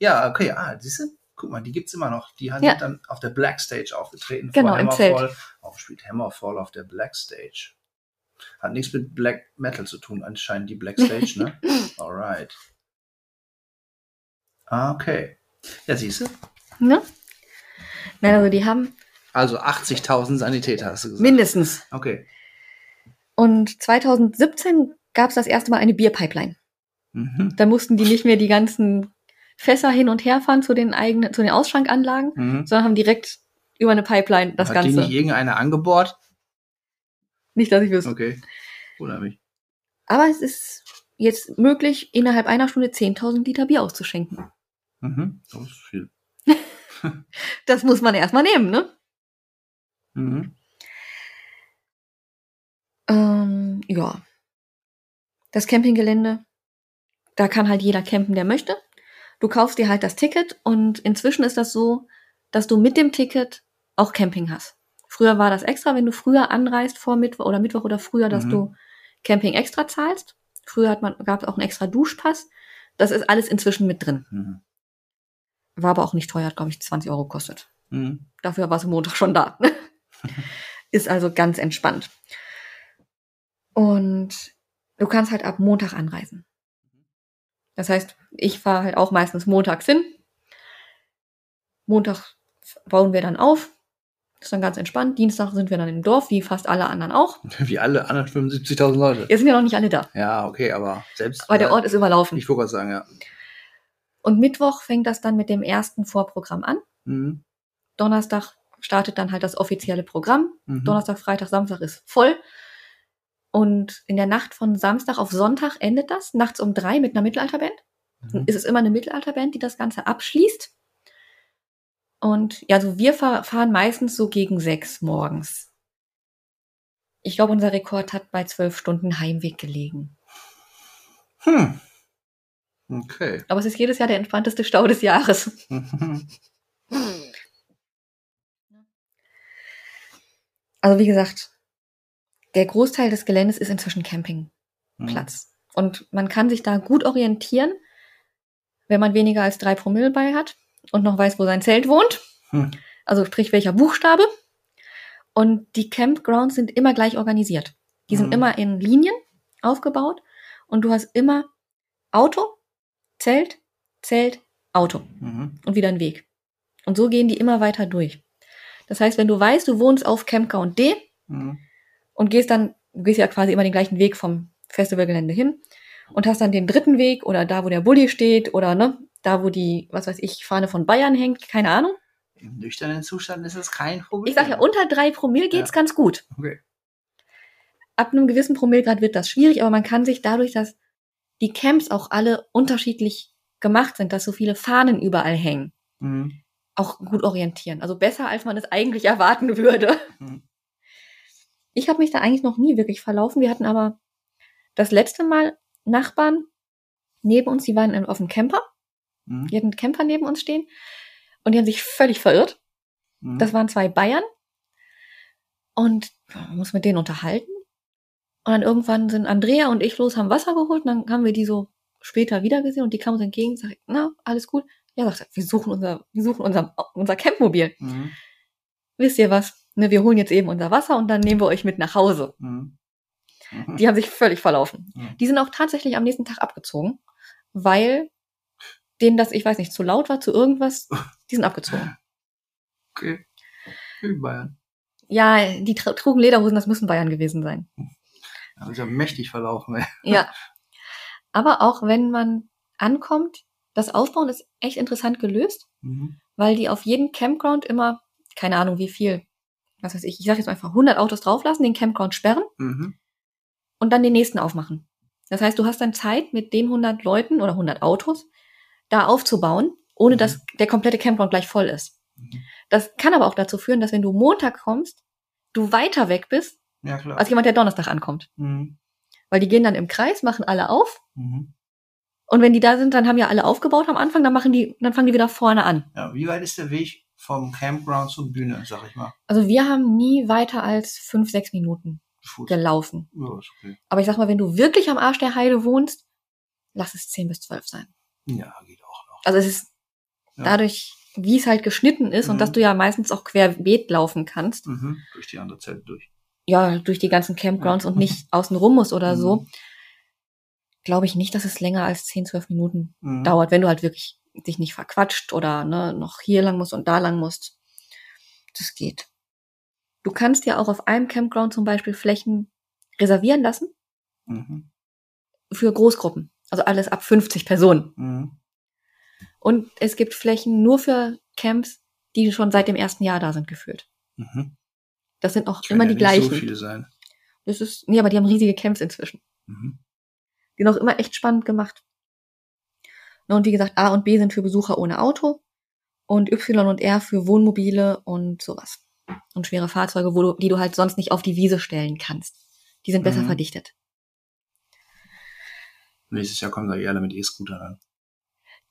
Ja, okay, ah, siehst du? Guck mal, die gibt's immer noch. Die haben Ja. dann auf der Black Stage aufgetreten. Genau, im Hammerfall. Auch spielt Hammerfall auf der Black Stage. Hat nichts mit Black Metal zu tun, anscheinend die Black Stage, ne? Alright. Ah, okay. Ja, siehst du? Ne? Nein, also die haben Also 80.000 Sanitäter, hast du gesagt. mindestens. Okay. Und 2017 gab es das erste Mal eine Bierpipeline. Mhm. Da mussten die nicht mehr die ganzen Fässer hin und her fahren zu den eigenen, zu den Ausschankanlagen, Mhm. sondern haben direkt über eine Pipeline das Hat die Ganze. nicht irgendeiner angebohrt? Nicht, dass ich wüsste. Okay. Wundert mich. Aber es ist jetzt möglich, innerhalb einer Stunde 10.000 Liter Bier auszuschenken. Mhm. Das ist viel. Das muss man erstmal nehmen, ne? Mhm. Ähm, ja. Das Campinggelände, da kann halt jeder campen, der möchte. Du kaufst dir halt das Ticket und inzwischen ist das so, dass du mit dem Ticket auch Camping hast. Früher war das extra, wenn du früher anreist vor Mittwoch oder Mittwoch oder früher, dass Mhm. du Camping extra zahlst. Früher hat man, gab es auch einen extra Duschpass. Das ist alles inzwischen mit drin. Mhm. War aber auch nicht teuer, hat, glaube ich, 20 Euro gekostet. Mhm. Dafür war es Montag schon da. ist also ganz entspannt. Und du kannst halt ab Montag anreisen. Das heißt, ich fahre halt auch meistens montags hin. Montag bauen wir dann auf. Ist dann ganz entspannt. Dienstag sind wir dann im Dorf, wie fast alle anderen auch. Wie alle anderen 75.000 Leute. Jetzt sind ja noch nicht alle da. Ja, okay, aber selbst. Aber der Ort ist überlaufen. Ich wollte gerade sagen, ja. Und Mittwoch fängt das dann mit dem ersten Vorprogramm an. Mhm. Donnerstag startet dann halt das offizielle Programm. Mhm. Donnerstag, Freitag, Samstag ist voll. Und in der Nacht von Samstag auf Sonntag endet das, nachts um drei mit einer Mittelalterband. Mhm. ist es immer eine Mittelalterband, die das Ganze abschließt. Und ja, also wir fahr fahren meistens so gegen sechs morgens. Ich glaube, unser Rekord hat bei zwölf Stunden Heimweg gelegen. Hm. Okay. Aber es ist jedes Jahr der entspannteste Stau des Jahres. Also wie gesagt, der Großteil des Geländes ist inzwischen Campingplatz. Mhm. Und man kann sich da gut orientieren, wenn man weniger als drei Promille bei hat und noch weiß, wo sein Zelt wohnt. Hm. Also sprich welcher Buchstabe. Und die Campgrounds sind immer gleich organisiert. Die sind Mhm. immer in Linien aufgebaut und du hast immer Auto, Zelt, Zelt, Auto Mhm. und wieder einen Weg. Und so gehen die immer weiter durch. Das heißt, wenn du weißt, du wohnst auf Campground D Mhm. Und gehst dann, du gehst ja quasi immer den gleichen Weg vom Festivalgelände hin und hast dann den dritten Weg oder da, wo der Bulli steht oder ne, da, wo die, was weiß ich, Fahne von Bayern hängt, keine Ahnung. Im nüchternen Zustand ist es kein Problem. Ich sag ja, unter drei Promille geht's Ja. ganz gut. Okay. Ab einem gewissen Promillegrad wird das schwierig, aber man kann sich dadurch, dass die Camps auch alle unterschiedlich gemacht sind, dass so viele Fahnen überall hängen, Mhm. auch gut orientieren. Also besser, als man es eigentlich erwarten würde. Mhm. Ich habe mich da eigentlich noch nie wirklich verlaufen. Wir hatten aber das letzte Mal Nachbarn neben uns, die waren in- auf dem Camper. Mhm. Die hatten einen Camper neben uns stehen und die haben sich völlig verirrt. Mhm. Das waren zwei Bayern und man muss mit denen unterhalten. Und dann irgendwann sind Andrea und ich los, haben Wasser geholt und dann haben wir die so später wiedergesehen und die kamen uns entgegen und sagten, na, alles gut. Ja, sagt er, wir suchen unser, wir suchen unser, unser Campmobil. Mhm. Wisst ihr was? Ne, wir holen jetzt eben unser Wasser und dann nehmen wir euch mit nach Hause. Mhm. Die haben sich völlig verlaufen. Mhm. Die sind auch tatsächlich am nächsten Tag abgezogen, weil denen das, ich weiß nicht, zu laut war, zu irgendwas. Die sind abgezogen. Okay. In Bayern. Ja, die tra trugen Lederhosen, das müssen Bayern gewesen sein. Da ist ja mächtig verlaufen, ey. Ja. Aber auch wenn man ankommt, das Aufbauen ist echt interessant gelöst, Mhm. weil die auf jeden Campground immer, keine Ahnung wie viel, was weiß ich, ich sag jetzt einfach 100 Autos drauflassen, den Campground sperren Mhm. und dann den nächsten aufmachen. Das heißt, du hast dann Zeit, mit den 100 Leuten oder 100 Autos da aufzubauen, ohne Mhm. dass der komplette Campground gleich voll ist. Mhm. Das kann aber auch dazu führen, dass wenn du Montag kommst, du weiter weg bist, Ja, als jemand, der Donnerstag ankommt. Mhm. Weil die gehen dann im Kreis, machen alle auf Mhm. und wenn die da sind, dann haben ja alle aufgebaut am Anfang, dann machen die, dann fangen die wieder vorne an. Ja, wie weit ist der Weg vom Campground zur Bühne, sag ich mal? Also wir haben nie weiter als fünf, sechs Minuten Fuß. gelaufen. Ja, ist okay. Aber ich sag mal, wenn du wirklich am Arsch der Heide wohnst, lass es zehn bis zwölf sein. Ja, geht auch noch. Also es ist Ja. dadurch, wie es halt geschnitten ist und Mhm. dass du ja meistens auch querbeet laufen kannst, Mhm. Durch die andere Zelt durch. ja, durch die ganzen Campgrounds Ja. und nicht außen rum musst oder Mhm. so, glaube ich nicht, dass es länger als 10, 12 Minuten Mhm. dauert, wenn du halt wirklich dich nicht verquatscht oder ne, noch hier lang musst und da lang musst. Das geht. Du kannst ja auch auf einem Campground zum Beispiel Flächen reservieren lassen Mhm. für Großgruppen. Also alles ab 50 Personen. Mhm. Und es gibt Flächen nur für Camps, die schon seit dem ersten Jahr da sind, gefühlt. Mhm. Das sind auch immer ja die nicht gleichen. so viele sein. Das ist, nee, aber die haben riesige Camps inzwischen. Mhm. Die auch immer echt spannend gemacht. Na, Und wie gesagt, A und B sind für Besucher ohne Auto und Y und R für Wohnmobile und sowas. Und schwere Fahrzeuge, wo du, die du halt sonst nicht auf die Wiese stellen kannst. Die sind besser Mhm. verdichtet. Nächstes Jahr kommen da eh alle mit E-Scooter dann.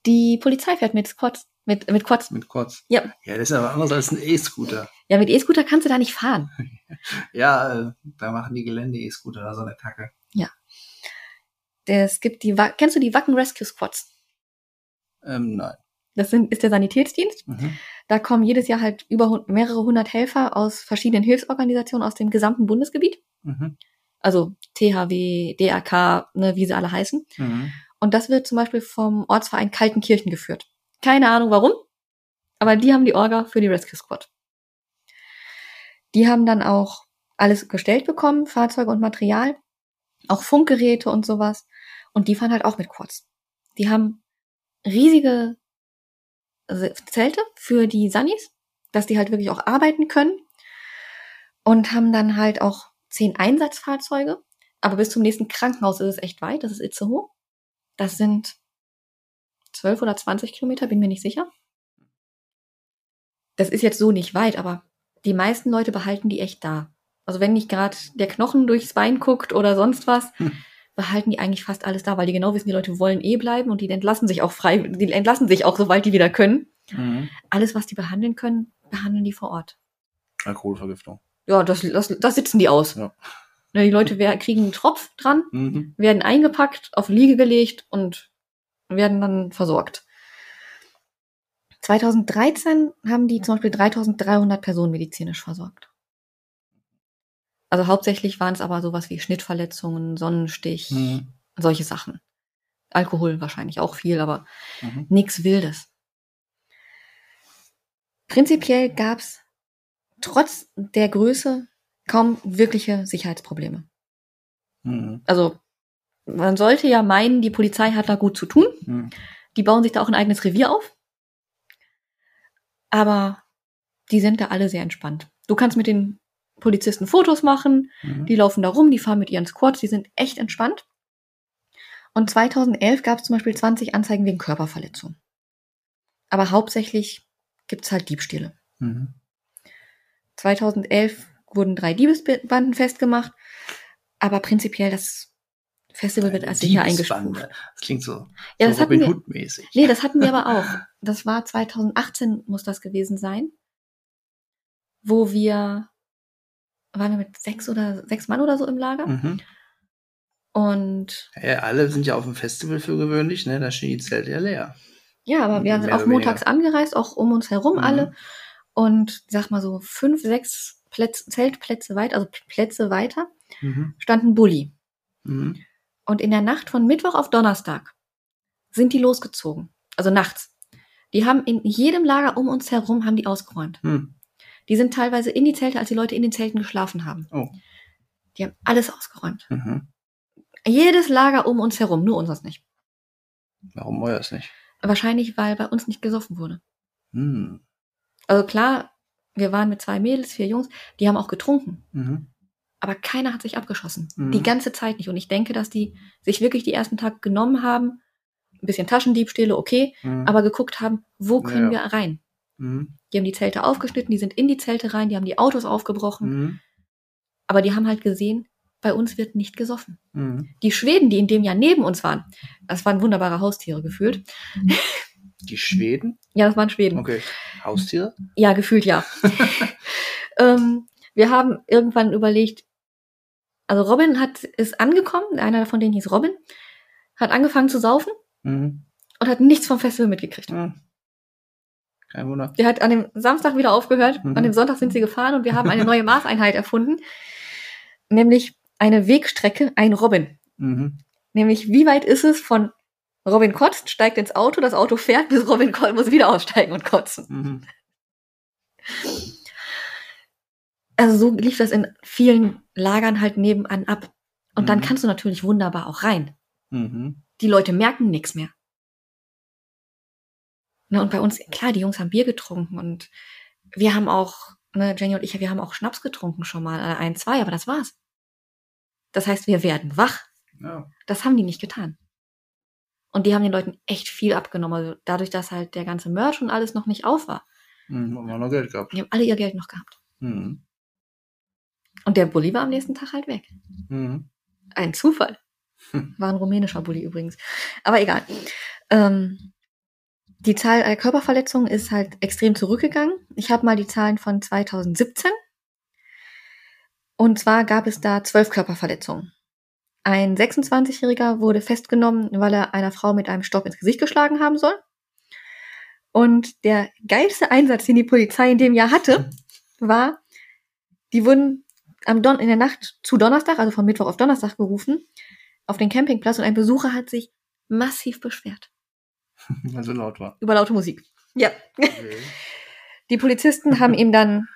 Die Polizei fährt mit Quads. Mit, mit Quads. Mit Quads. Ja. Ja, das ist aber anders als ein E-Scooter. Ja, mit E-Scooter kannst du da nicht fahren. Ja, äh, da machen die Gelände-E-Scooter da so eine Kacke. Es gibt die, kennst du die Wacken Rescue Squads? Ähm, nein. Das sind, ist der Sanitätsdienst. Mhm. Da kommen jedes Jahr halt über mehrere hundert Helfer aus verschiedenen Hilfsorganisationen aus dem gesamten Bundesgebiet. Mhm. Also THW, DRK, ne, wie sie alle heißen. Mhm. Und das wird zum Beispiel vom Ortsverein Kaltenkirchen geführt. Keine Ahnung warum, aber die haben die Orga für die Rescue Squad. Die haben dann auch alles gestellt bekommen, Fahrzeuge und Material, auch Funkgeräte und sowas. Und die fahren halt auch mit Quads. Die haben riesige Zelte für die Sunnies, dass die halt wirklich auch arbeiten können. Und haben dann halt auch zehn Einsatzfahrzeuge. Aber bis zum nächsten Krankenhaus ist es echt weit. Das ist Itzehoe. Das sind zwölf oder zwanzig Kilometer, bin mir nicht sicher. Das ist jetzt so nicht weit, aber die meisten Leute behalten die echt da. Also wenn nicht gerade der Knochen durchs Bein guckt oder sonst was, Hm. Behalten die eigentlich fast alles da, weil die genau wissen, die Leute wollen eh bleiben und die entlassen sich auch frei, die entlassen sich auch, sobald die wieder können. Mhm. Alles, was die behandeln können, behandeln die vor Ort. Alkoholvergiftung. Ja, das, das, das sitzen die aus. Ja. Ne, Die Leute wer- kriegen einen Tropf dran, Mhm. werden eingepackt, auf Liege gelegt und werden dann versorgt. 2013 haben die zum Beispiel 3300 Personen medizinisch versorgt. Also hauptsächlich waren es aber sowas wie Schnittverletzungen, Sonnenstich, Mhm. solche Sachen. Alkohol wahrscheinlich auch viel, aber Mhm. nichts Wildes. Prinzipiell gab's trotz der Größe kaum wirkliche Sicherheitsprobleme. Mhm. Also man sollte ja meinen, die Polizei hat da gut zu tun. Mhm. Die bauen sich da auch ein eigenes Revier auf. Aber die sind da alle sehr entspannt. Du kannst mit den Polizisten Fotos machen, Mhm. die laufen da rum, die fahren mit ihren Squads, die sind echt entspannt. Und 2011 gab es zum Beispiel 20 Anzeigen wegen Körperverletzung. Aber hauptsächlich gibt's halt Diebstähle. Mhm. 2011 wurden drei Diebesbanden festgemacht, aber prinzipiell das Festival wird als sicher eingestuft. Das klingt so, Ja, so das hatten Robin wir, Hood-mäßig. nee, das hatten wir aber auch. Das war 2018 muss das gewesen sein, wo wir waren wir mit sechs oder sechs Mann oder so im Lager Mhm. und Ja, alle sind ja auf dem Festival für gewöhnlich, ne? Da stehen die Zelte ja leer. ja, aber wir sind auch montags angereist, auch um uns herum Mhm. alle und sag mal so fünf, sechs Plätze, Zeltplätze weiter, also Plätze weiter Mhm. stand ein Bulli. Mhm. Und in der Nacht von Mittwoch auf Donnerstag sind die losgezogen. Also nachts. Die haben in jedem Lager um uns herum haben die ausgeräumt. Mhm. Die sind teilweise in die Zelte, als die Leute in den Zelten geschlafen haben. Oh. Die haben alles ausgeräumt. Mhm. Jedes Lager um uns herum, nur unseres nicht. Warum euers nicht? Wahrscheinlich, weil bei uns nicht gesoffen wurde. Mhm. Also klar, wir waren mit zwei Mädels, vier Jungs, die haben auch getrunken. Mhm. Aber keiner hat sich abgeschossen. Mhm. Die ganze Zeit nicht. Und ich denke, dass die sich wirklich die ersten Tage genommen haben. Ein bisschen Taschendiebstähle, okay. Mhm. aber geguckt haben, wo können Ja. wir rein. Mhm. Die haben die Zelte aufgeschnitten, die sind in die Zelte rein, die haben die Autos aufgebrochen, Mhm. aber die haben halt gesehen, bei uns wird nicht gesoffen. Mhm. Die Schweden, die in dem Jahr neben uns waren, das waren wunderbare Haustiere gefühlt. Die Schweden? Ja, das waren Schweden. Okay. Haustiere? Ja, gefühlt ja. ähm, wir haben irgendwann überlegt, also Robin hat ist angekommen, einer von denen hieß Robin, hat angefangen zu saufen Mhm. und hat nichts vom Festival mitgekriegt. Mhm. Kein Wunder. Der hat an dem Samstag wieder aufgehört, Mhm. an dem Sonntag sind sie gefahren und wir haben eine neue Maßeinheit erfunden, nämlich eine Wegstrecke, ein Robin. Mhm. Nämlich, wie weit ist es von Robin kotzt, steigt ins Auto, das Auto fährt, bis Robin ko- muss wieder aussteigen und kotzen. Mhm. Also so lief das in vielen Lagern halt nebenan ab. Und dann Mhm. kannst du natürlich wunderbar auch rein. Mhm. Die Leute merken nichts mehr. Ne, und bei uns, klar, die Jungs haben Bier getrunken und wir haben auch, ne, Jenny und ich, wir haben auch Schnaps getrunken schon mal, äh, ein, zwei, aber das war's. Das heißt, wir werden wach. Ja. Das haben die nicht getan. Und die haben den Leuten echt viel abgenommen. Also dadurch, dass halt der ganze Merch und alles noch nicht auf war. Hm, haben wir noch Geld gehabt. Die haben alle ihr Geld noch gehabt. Mhm. Und der Bulli war am nächsten Tag halt weg. Mhm. Ein Zufall. War ein rumänischer Bulli übrigens. Aber egal. Ähm, die Zahl der Körperverletzungen ist halt extrem zurückgegangen. Ich habe mal die Zahlen von 2017. Und zwar gab es da zwölf Körperverletzungen. Ein 26-Jähriger wurde festgenommen, weil er einer Frau mit einem Stock ins Gesicht geschlagen haben soll. Und der geilste Einsatz, den die Polizei in dem Jahr hatte, war, die wurden am Don in der Nacht zu Donnerstag, also von Mittwoch auf Donnerstag gerufen, auf den Campingplatz und ein Besucher hat sich massiv beschwert Weil so laut war. über laute Musik. Ja. Okay. Die Polizisten haben ihm dann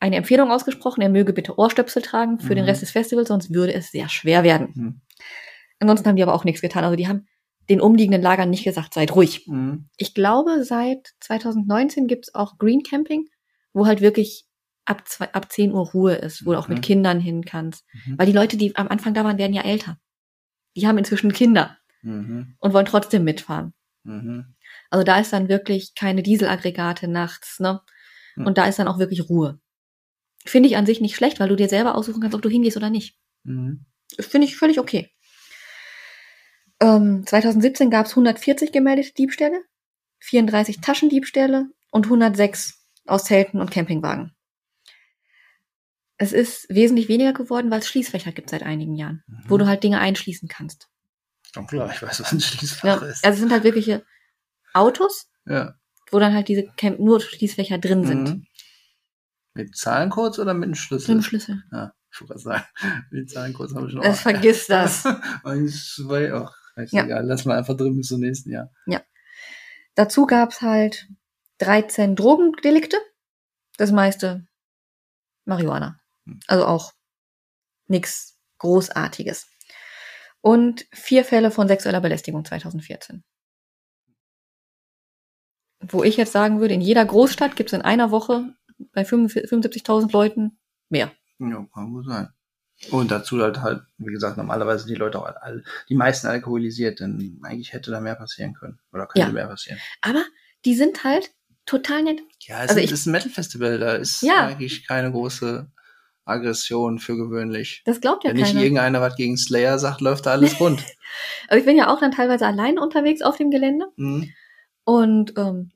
eine Empfehlung ausgesprochen, er möge bitte Ohrstöpsel tragen für den Mhm. Rest des Festivals, sonst würde es sehr schwer werden. Hm. Ansonsten haben die aber auch nichts getan. Also die haben den umliegenden Lagern nicht gesagt, seid ruhig. Mhm. Ich glaube, seit 2019 gibt's auch Green Camping, wo halt wirklich ab, zwei, ab 10 Uhr Ruhe ist, wo du auch mit Mhm. Kindern hin kannst. Mhm. Weil die Leute, die am Anfang da waren, werden ja älter. Die haben inzwischen Kinder Mhm. und wollen trotzdem mitfahren. Mhm. Also da ist dann wirklich keine Dieselaggregate nachts, ne? Hm. Und da ist dann auch wirklich Ruhe. Finde ich an sich nicht schlecht, weil du dir selber aussuchen kannst, ob du hingehst oder nicht. Mhm. Finde ich völlig okay. Ähm, 2017 gab es 140 gemeldete Diebstähle, 34 Taschendiebstähle und 106 aus Zelten und Campingwagen. Es ist wesentlich weniger geworden, weil es Schließfächer gibt seit einigen Jahren, wo Mhm. du halt Dinge einschließen kannst. Doch klar, ich weiß, was ein Schließfach Ja, ist. also es sind halt wirkliche Autos, ja. wo dann halt diese Camp nur Schließfächer drin sind. Mhm. Mit Zahlencodes oder mit einem Schlüssel? Mit dem Schlüssel. Ja, ich wollte gerade sagen, mit Zahlencodes habe ich noch. Das vergiss das. Eins, zwei, ach, ist Ja. egal, lass mal einfach drin bis zum nächsten Jahr. Dazu gab's halt 13 Drogendelikte. Das meiste Marihuana. Hm. Also auch nix Großartiges. Und vier Fälle von sexueller Belästigung 2014. Wo ich jetzt sagen würde, in jeder Großstadt gibt's in einer Woche bei 75 75.000 Leuten mehr. Ja, kann gut sein. Und dazu halt halt, wie gesagt, normalerweise sind die Leute auch all, die meisten alkoholisiert, denn eigentlich hätte da mehr passieren können. Oder könnte Ja. mehr passieren. Aber die sind halt total nett. Ja, es Also ist- ich- ist ein Metal-Festival, da ist Ja. eigentlich keine große Aggression für gewöhnlich. Das glaubt ja Wenn nicht keiner. irgendeiner was gegen Slayer sagt, läuft da alles rund. Aber ich bin ja auch dann teilweise alleine unterwegs auf dem Gelände. mhm. Und ähm,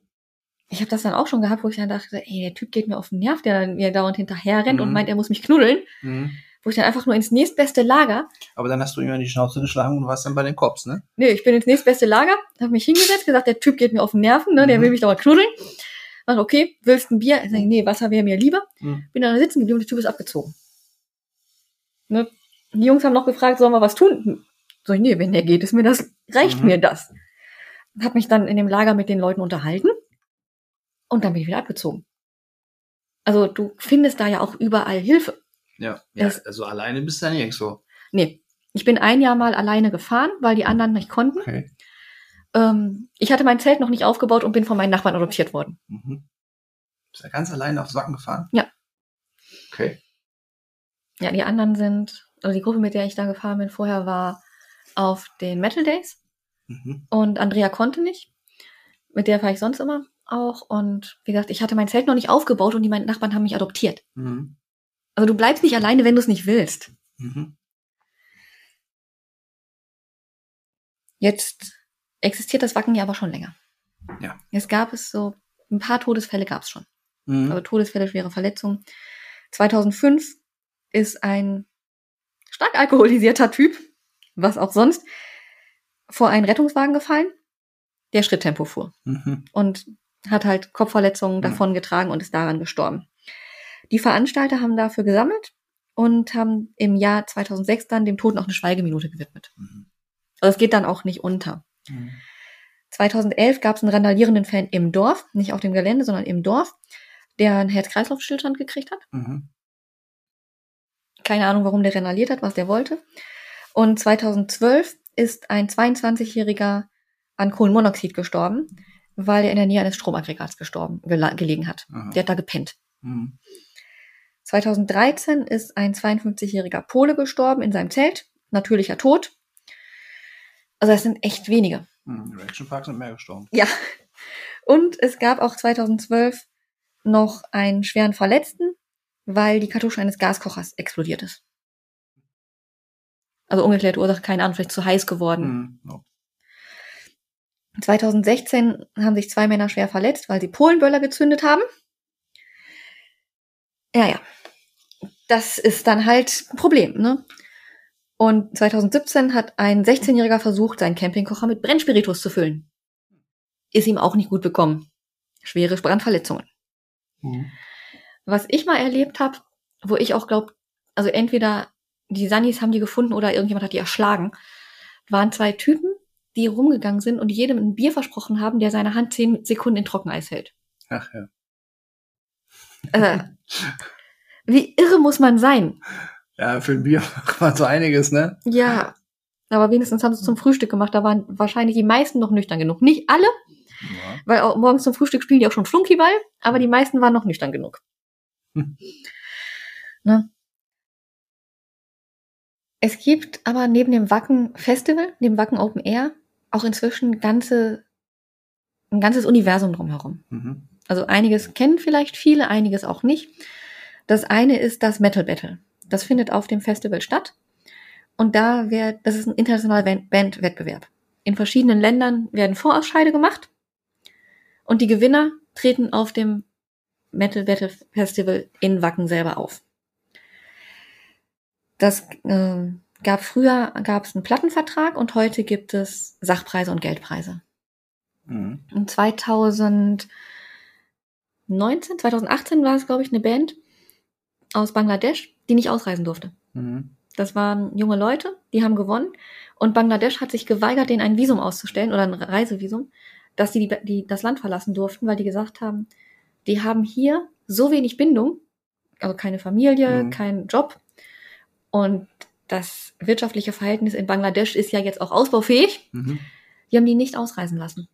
ich habe das dann auch schon gehabt, wo ich dann dachte, ey, der Typ geht mir auf den Nerv, der dann mir dauernd hinterher rennt und Mhm. meint, er muss mich knuddeln. Mhm. Wo ich dann einfach nur ins nächstbeste Lager, Aber dann hast du ihm in die Schnauze geschlagen und warst dann bei den Cops, ne? nee, ich bin ins nächstbeste Lager, habe mich hingesetzt, gesagt, der Typ geht mir auf den Nerven, ne, der Mhm. will mich dauernd knuddeln. Sag, okay, willst ein Bier? Ich sag, nee, Wasser wäre mir lieber. Mhm. Bin dann da sitzen geblieben und der Typ ist abgezogen. Ne? Die Jungs haben noch gefragt, sollen wir was tun? So, nee, wenn der geht, ist mir das, reicht Mhm. mir das. Hab mich dann in dem Lager mit den Leuten unterhalten und dann bin ich wieder abgezogen. Also du findest da ja auch überall Hilfe. Ja. ja Das- also alleine bist du ja nicht so. Nee, ich bin ein Jahr mal alleine gefahren, weil die anderen nicht konnten. Okay. Ähm, ich hatte mein Zelt noch nicht aufgebaut und bin von meinen Nachbarn adoptiert worden. Mhm. Bist du ganz alleine aufs Wacken gefahren? Ja. Okay. Ja, die anderen sind, also die Gruppe, mit der ich da gefahren bin vorher, war auf den Metal Days Mhm. und Andrea konnte nicht. Mit der fahre ich sonst immer auch. Und wie gesagt, ich hatte mein Zelt noch nicht aufgebaut und die meinen Nachbarn haben mich adoptiert. Mhm. Also du bleibst nicht alleine, wenn du es nicht willst. Mhm. Jetzt existiert das Wacken ja aber schon länger. Ja. Jetzt gab es so, ein paar Todesfälle gab es schon. Mhm. Also Todesfälle, schwere Verletzungen. 2005 ist ein stark alkoholisierter Typ, was auch sonst, vor einen Rettungswagen gefallen, der Schritttempo fuhr Mhm. und hat halt Kopfverletzungen Mhm. davon getragen und ist daran gestorben. Die Veranstalter haben dafür gesammelt und haben im Jahr 2006 dann dem Toten auch eine Schweigeminute gewidmet. Mhm. Also es geht dann auch nicht unter. Mhm. 2011 gab es einen randalierenden Fan im Dorf, nicht auf dem Gelände, sondern im Dorf, der einen Herz-Kreislauf-Stillstand gekriegt hat. Mhm. Keine Ahnung, warum der randaliert hat, was der wollte. Und 2012 ist ein 22-Jähriger an Kohlenmonoxid gestorben, weil er in der Nähe eines Stromaggregats gestorben, gela- gelegen hat. Aha. Der hat da gepennt. Mhm. 2013 ist ein 52-jähriger Pole gestorben in seinem Zelt. Natürlicher Tod. Also es sind echt wenige. Hm, Im Action Park sind mehr gestorben. Ja. Und es gab auch 2012 noch einen schweren Verletzten, weil die Kartusche eines Gaskochers explodiert ist. Also ungeklärte Ursache, keine Ahnung, vielleicht zu heiß geworden. Hm, ja. 2016 haben sich zwei Männer schwer verletzt, weil sie Polenböller gezündet haben. Ja, ja. Das ist dann halt ein Problem, ne? Und 2017 hat ein 16-Jähriger versucht, seinen Campingkocher mit Brennspiritus zu füllen. Ist ihm auch nicht gut bekommen. Schwere Brandverletzungen. Hm. Was ich mal erlebt habe, wo ich auch glaube, also entweder die Sannis haben die gefunden oder irgendjemand hat die erschlagen, waren zwei Typen, die rumgegangen sind und jedem ein Bier versprochen haben, der seine Hand zehn Sekunden in Trockeneis hält. Ach ja. Äh, wie irre muss man sein? Ja, für ein Bier macht man so einiges, ne? Ja. Aber wenigstens haben sie es zum Frühstück gemacht. Da waren wahrscheinlich die meisten noch nüchtern genug. Nicht alle, Ja. weil auch morgens zum Frühstück spielen die auch schon Flunkyball, aber die meisten waren noch nüchtern genug. Hm. Ne? Es gibt aber neben dem Wacken Festival, dem Wacken Open Air, auch inzwischen ganze, ein ganzes Universum drumherum. Mhm. Also einiges kennen vielleicht viele, einiges auch nicht. Das eine ist das Metal Battle. Das findet auf dem Festival statt. Und da wird, das ist ein internationaler Band- Bandwettbewerb. In verschiedenen Ländern werden Vorausscheide gemacht. Und die Gewinner treten auf dem Metal Battle Festival in Wacken selber auf. Das äh, gab früher gab es einen Plattenvertrag und heute gibt es Sachpreise und Geldpreise. Mhm. Und 2019, 2018 war es, glaube ich, eine Band aus Bangladesch, die nicht ausreisen durfte. Mhm. Das waren junge Leute, die haben gewonnen. Und Bangladesch hat sich geweigert, denen ein Visum auszustellen oder ein Reisevisum, dass sie die, die, das Land verlassen durften, weil die gesagt haben, die haben hier so wenig Bindung, also keine Familie, Mhm. keinen Job. Und das wirtschaftliche Verhältnis in Bangladesch ist ja jetzt auch ausbaufähig. Mhm. Die haben die nicht ausreisen lassen.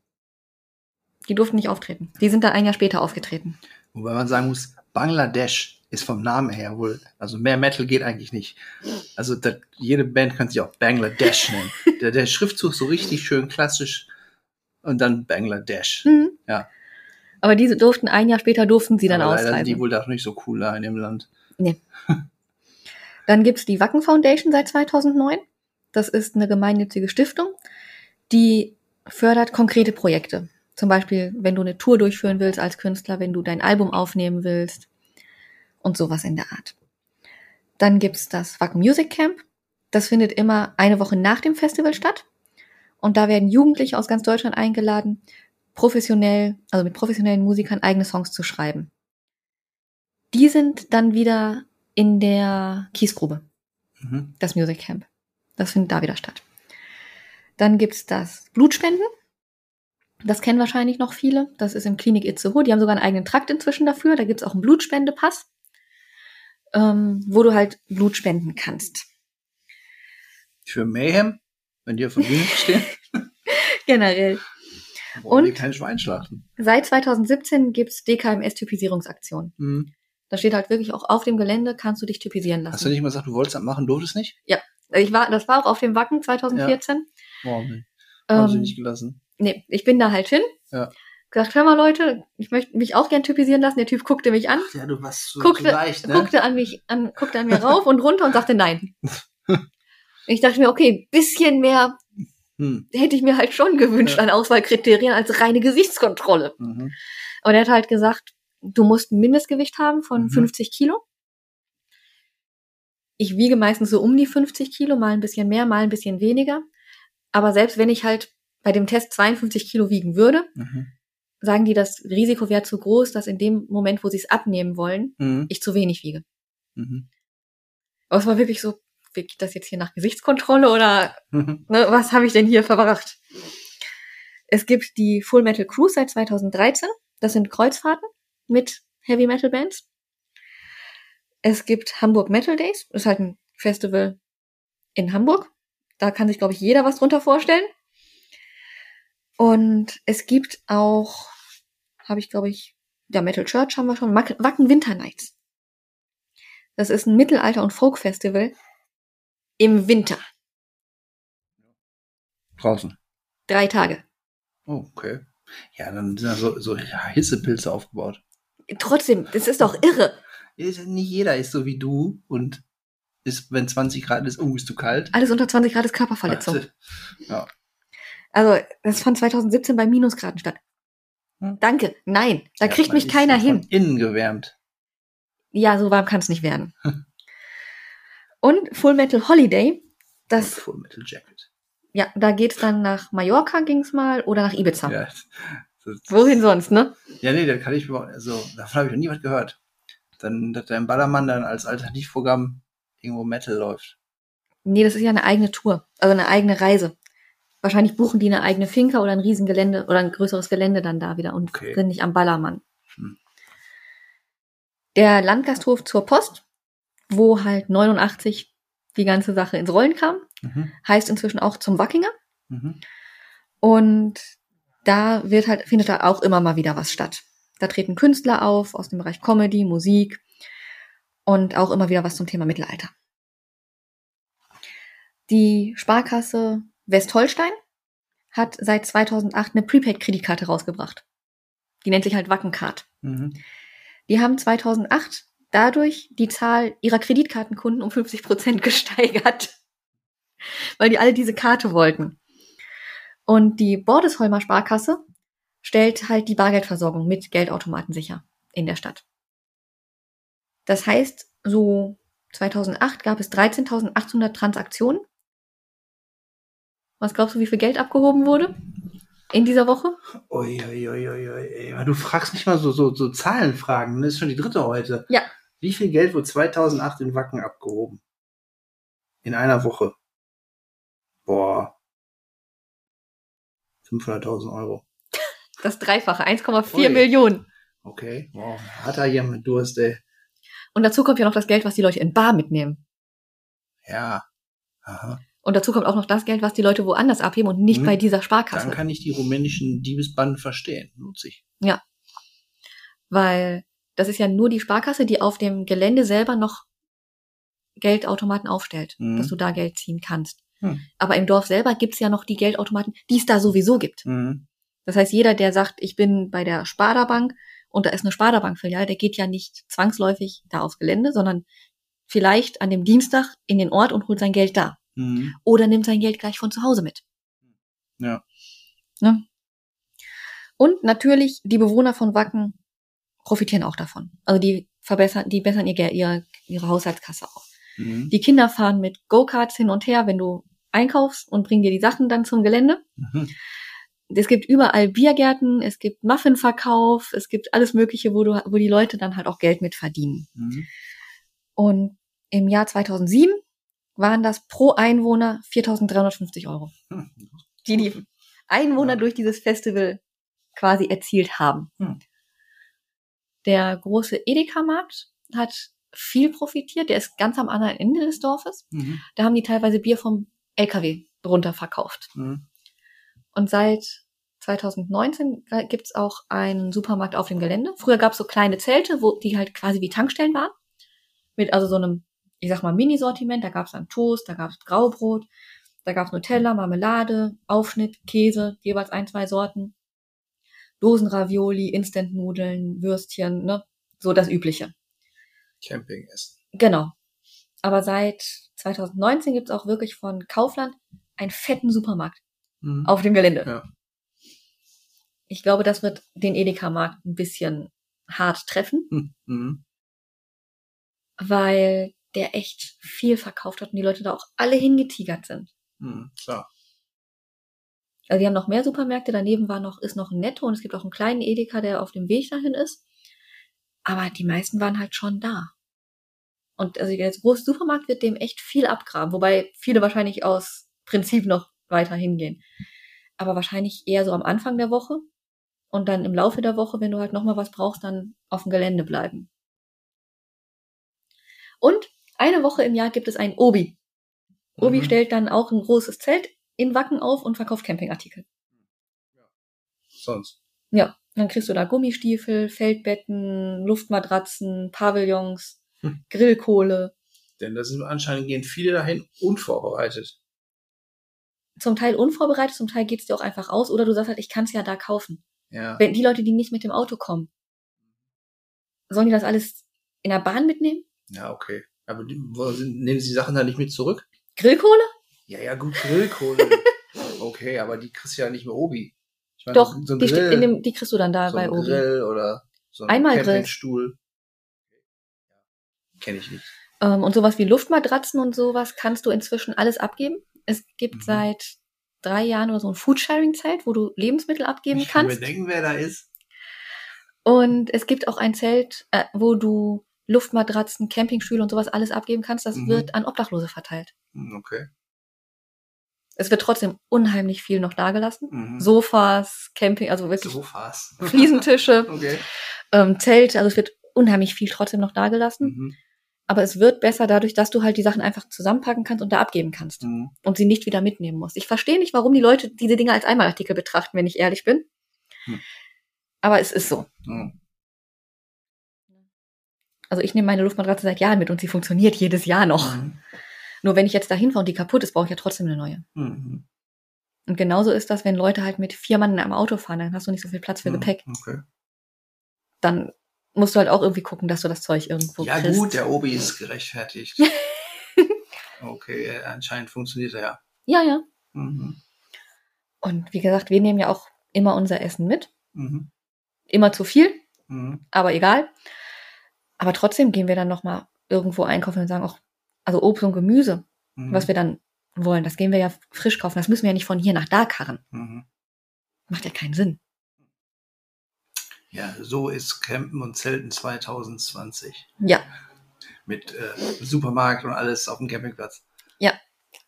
Die durften nicht auftreten. Die sind dann ein Jahr später aufgetreten. Wobei man sagen muss, Bangladesch ist vom Namen her wohl, also mehr Metal geht eigentlich nicht. Also das, jede Band kann sich auch Bangladesh nennen. der, der Schriftzug ist so richtig schön klassisch und dann Bangladesch. Mhm. Ja. Aber diese durften ein Jahr später durften sie dann Aber leider sind ausreisen. die wohl doch nicht so cool da in dem Land. Dann gibt's die Wacken Foundation seit 2009. Das ist eine gemeinnützige Stiftung, die fördert konkrete Projekte. Zum Beispiel, wenn du eine Tour durchführen willst als Künstler, wenn du dein Album aufnehmen willst und sowas in der Art. Dann gibt's das Wacken Music Camp. Das findet immer eine Woche nach dem Festival statt. Und da werden Jugendliche aus ganz Deutschland eingeladen, professionell, also mit professionellen Musikern eigene Songs zu schreiben. Die sind dann wieder in der Kiesgrube Mhm. das Music Camp. Das findet da wieder statt. Dann gibt's das Blutspenden. Das kennen wahrscheinlich noch viele. Das ist im Klinik Itzehoe. Die haben sogar einen eigenen Trakt inzwischen dafür. Da gibt's auch einen Blutspendepass, ähm, wo du halt Blut spenden kannst. Für Mayhem, wenn die auf der Bühne stehen, Generell. die Und? kein Schwein schlachten. Seit 2017 gibt's DKMS-Typisierungsaktionen. Mhm. Da steht halt wirklich auch auf dem Gelände, kannst du dich typisieren lassen. Hast du nicht mal gesagt, du wolltest das machen, durftest nicht? ich war, das war auch auf dem Wacken 2014. Warum nicht? Haben sie Ähm, nicht gelassen. nee, ich bin da halt hin. Ja. Gesagt, hör mal Leute, ich möchte mich auch gern typisieren lassen. Der Typ guckte mich an, Ja, du warst so guckte, leicht, ne? guckte an mich, an, guckte an mir rauf und runter und sagte nein. ich dachte mir, okay, bisschen mehr Hm. hätte ich mir halt schon gewünscht Ja. an Auswahlkriterien als reine Gesichtskontrolle. Mhm. Aber der hat halt gesagt, du musst ein Mindestgewicht haben von Mhm. 50 Kilo. Ich wiege meistens so um die 50 Kilo, mal ein bisschen mehr, mal ein bisschen weniger. Aber selbst wenn ich halt bei dem Test 52 Kilo wiegen würde, Mhm. Sagen die, das Risiko wäre zu groß, dass in dem Moment, wo sie es abnehmen wollen, Mhm. ich zu wenig wiege. Mhm. Aber es war wirklich so, geht das jetzt hier nach Gesichtskontrolle oder Mhm. ne, was habe ich denn hier verbracht? Es gibt die Full Metal Cruise seit 2013. Das sind Kreuzfahrten mit Heavy Metal Bands. Es gibt Hamburg Metal Days. Das ist halt ein Festival in Hamburg. Da kann sich, glaube ich, jeder was drunter vorstellen. Und es gibt auch, habe ich, glaube ich, ja, Metal Church haben wir schon, Wack- Wacken Winter Nights. Das ist ein Mittelalter- und Folk-Festival im Winter. Draußen. Drei Tage. Oh, okay. Ja, dann sind da so, so Hissepilze aufgebaut. Trotzdem, das ist doch irre. Nicht jeder ist so wie du und ist, wenn 20 Grad ist, oh, ist zu kalt. Alles unter 20 Grad ist Körperverletzung. Ja. Also, das fand 2017 bei Minusgraden statt. Hm. Danke. Nein, da Ja, kriegt mich keiner hin. Innen gewärmt. Ja, so warm kann es nicht werden. Und Full Metal Holiday, das, Full Metal Jacket. ja, da geht's dann nach Mallorca ging's mal oder nach Ibiza. Ja. Das- Wohin sonst, ne? Ja, nee, da kann ich mir, also, davon habe ich noch nie was gehört. Dann, dass dein Ballermann dann als Alternativprogramm irgendwo Metal läuft. Nee, das ist ja eine eigene Tour, also eine eigene Reise. Wahrscheinlich buchen die eine eigene Finca oder ein Riesengelände oder ein größeres Gelände dann da wieder und Okay. sind nicht am Ballermann. Hm. Der Landgasthof zur Post, wo halt 89 die ganze Sache ins Rollen kam, Mhm. heißt inzwischen auch zum Wackinger. Mhm. Und da wird halt, findet da auch immer mal wieder was statt. Da treten Künstler auf aus dem Bereich Comedy, Musik und auch immer wieder was zum Thema Mittelalter. Die Sparkasse Westholstein hat seit 2008 eine Prepaid-Kreditkarte rausgebracht. Die nennt sich halt Wackencard. Mhm. Die haben 2008 dadurch die Zahl ihrer Kreditkartenkunden um 50 Prozent gesteigert, weil die alle diese Karte wollten. Und die Bordesholmer Sparkasse stellt halt die Bargeldversorgung mit Geldautomaten sicher in der Stadt. Das heißt, so 2008 gab es 13.800 Transaktionen. Was glaubst du, wie viel Geld abgehoben wurde in dieser Woche? Ui, ui, ui, ui, Du fragst nicht mal so, so, so Zahlenfragen. Das ist schon die dritte heute. Ja. Wie viel Geld wurde 2008 in Wacken abgehoben? In einer Woche. Boah. 500.000 Euro. Das Dreifache, 1,4 Ui. Millionen. Okay. Wow. Hat da jemand Durst, ey. Und dazu kommt ja noch das Geld, was die Leute in Bar mitnehmen. Ja. Aha. Und dazu kommt auch noch das Geld, was die Leute woanders abheben und nicht Hm. bei dieser Dann Sparkasse. kann ich die rumänischen Diebesbanden verstehen. Nutze ich. Weil das ist ja nur die Sparkasse, die auf dem Gelände selber noch Geldautomaten aufstellt, Mhm. dass du da Geld ziehen kannst. Hm. Aber im Dorf selber gibt's ja noch die Geldautomaten, die es da sowieso gibt. Mhm. Das heißt, jeder, der sagt, ich bin bei der Sparda-Bank und da ist eine Sparda-Bank-Filiale, der geht ja nicht zwangsläufig da aufs Gelände, sondern vielleicht an dem Dienstag in den Ort und holt sein Geld da. Mhm. Oder nimmt sein Geld gleich von zu Hause mit. Ja. Ne? Und natürlich, die Bewohner von Wacken profitieren auch davon. Also die verbessern, die bessern ihr, Geld- ihre, ihre Haushaltskasse auf. Mhm. Die Kinder fahren mit Go-Karts hin und her, wenn du einkaufst und bringen dir die Sachen dann zum Gelände. Mhm. Es gibt überall Biergärten, es gibt Muffinverkauf, es gibt alles Mögliche, wo, du, wo die Leute dann halt auch Geld mit verdienen. Mhm. Und im Jahr 2007 waren das pro Einwohner 4.350 Euro, Hm. die die Einwohner Ja. durch dieses Festival quasi erzielt haben. Hm. Der große Edeka-Markt hat viel profitiert. Der ist ganz am anderen Ende des Dorfes. Mhm. Da haben die teilweise Bier vom LKW runter verkauft. Mhm. Und seit 2019 gibt's auch einen Supermarkt auf dem Gelände. Früher gab's so kleine Zelte, wo die halt quasi wie Tankstellen waren. Mit also so einem, ich sag mal, Minisortiment. Da gab's dann Toast, da gab's Graubrot, da gab's Nutella, Marmelade, Aufschnitt, Käse, jeweils ein, zwei Sorten. Dosenravioli, Instantnudeln, Würstchen, ne? So das Übliche. Camping essen. Genau. Aber seit 2019 gibt's auch wirklich von Kaufland einen fetten Supermarkt Mhm. auf dem Gelände. Ja. Ich glaube, das wird den Edeka-Markt ein bisschen hart treffen, Mhm. Mhm. weil der echt viel verkauft hat und die Leute da auch alle hingetigert sind. Mhm. Klar. Also die haben noch mehr Supermärkte, daneben war noch, ist noch ein Netto und es gibt auch einen kleinen Edeka, der auf dem Weg dahin ist. Aber die meisten waren halt schon da. Und also der große Supermarkt wird dem echt viel abgraben, wobei viele wahrscheinlich aus Prinzip noch weiter hingehen. Aber wahrscheinlich eher so am Anfang der Woche und dann im Laufe der Woche, wenn du halt nochmal was brauchst, dann auf dem Gelände bleiben. Und eine Woche im Jahr gibt es ein Obi. Obi Mhm. stellt dann auch ein großes Zelt in Wacken auf und verkauft Campingartikel. Sonst. Ja, dann kriegst du da Gummistiefel, Feldbetten, Luftmatratzen, Pavillons, Hm. Grillkohle. Denn das sind anscheinend gehen viele dahin unvorbereitet. Zum Teil unvorbereitet, zum Teil geht's dir auch einfach aus. Oder du sagst halt, ich kann's ja da kaufen. Ja. Wenn die Leute, die nicht mit dem Auto kommen, sollen die das alles in der Bahn mitnehmen? Ja, okay. Aber die, wo sind, nehmen sie die Sachen dann nicht mit zurück? Grillkohle? Ja, ja, gut, Grillkohle. okay, aber die kriegst du ja nicht mehr Obi. Ich meine, Doch, so ein die, Grill, in dem, die kriegst du dann da so bei Obi. Grill oder so ein Einmal Grill. Campingstuhl. Kenne ich nicht. Ähm, und sowas wie Luftmatratzen und sowas kannst du inzwischen alles abgeben. Es gibt Mhm. seit drei Jahren oder so ein Foodsharing-Zelt, wo du Lebensmittel abgeben ich kann mir kannst. denken, wer da ist. Und es gibt auch ein Zelt, äh, wo du Luftmatratzen, Campingstühle und sowas alles abgeben kannst. Das Mhm. wird an Obdachlose verteilt. Hm, Okay. Es wird trotzdem unheimlich viel noch dagelassen. Mhm. Sofas, Camping, also wirklich Sofas. Fliesentische, okay. ähm, Zelt, also es wird unheimlich viel trotzdem noch dagelassen. Mhm. Aber es wird besser dadurch, dass du halt die Sachen einfach zusammenpacken kannst und da abgeben kannst. Mhm. und sie nicht wieder mitnehmen muss. Ich verstehe nicht, warum die Leute diese Dinge als Einmalartikel betrachten, wenn ich ehrlich bin. Hm. Aber es ist so. Mhm. Also ich nehme meine Luftmatratze seit Jahren mit und sie funktioniert jedes Jahr noch. Mhm. Nur wenn ich jetzt dahin fahre und die kaputt ist, brauche ich ja trotzdem eine neue. Mhm. Und genauso ist das, wenn Leute halt mit vier Mann in einem Auto fahren, dann hast du nicht so viel Platz für Mhm. Gepäck. Okay. Dann musst du halt auch irgendwie gucken, dass du das Zeug irgendwo Ja, kriegst. gut, der Obi ist gerechtfertigt. okay, anscheinend funktioniert er ja. Ja, ja. Mhm. Und wie gesagt, wir nehmen ja auch immer unser Essen mit. Mhm. Immer zu viel, Mhm. aber egal. Aber trotzdem gehen wir dann noch mal irgendwo einkaufen und sagen auch, also Obst und Gemüse, Mhm. was wir dann wollen, das gehen wir ja frisch kaufen. Das müssen wir ja nicht von hier nach da karren. Mhm. Macht ja keinen Sinn. Ja, so ist Campen und Zelten 2020. Ja, Mit äh, Supermarkt und alles auf dem Campingplatz.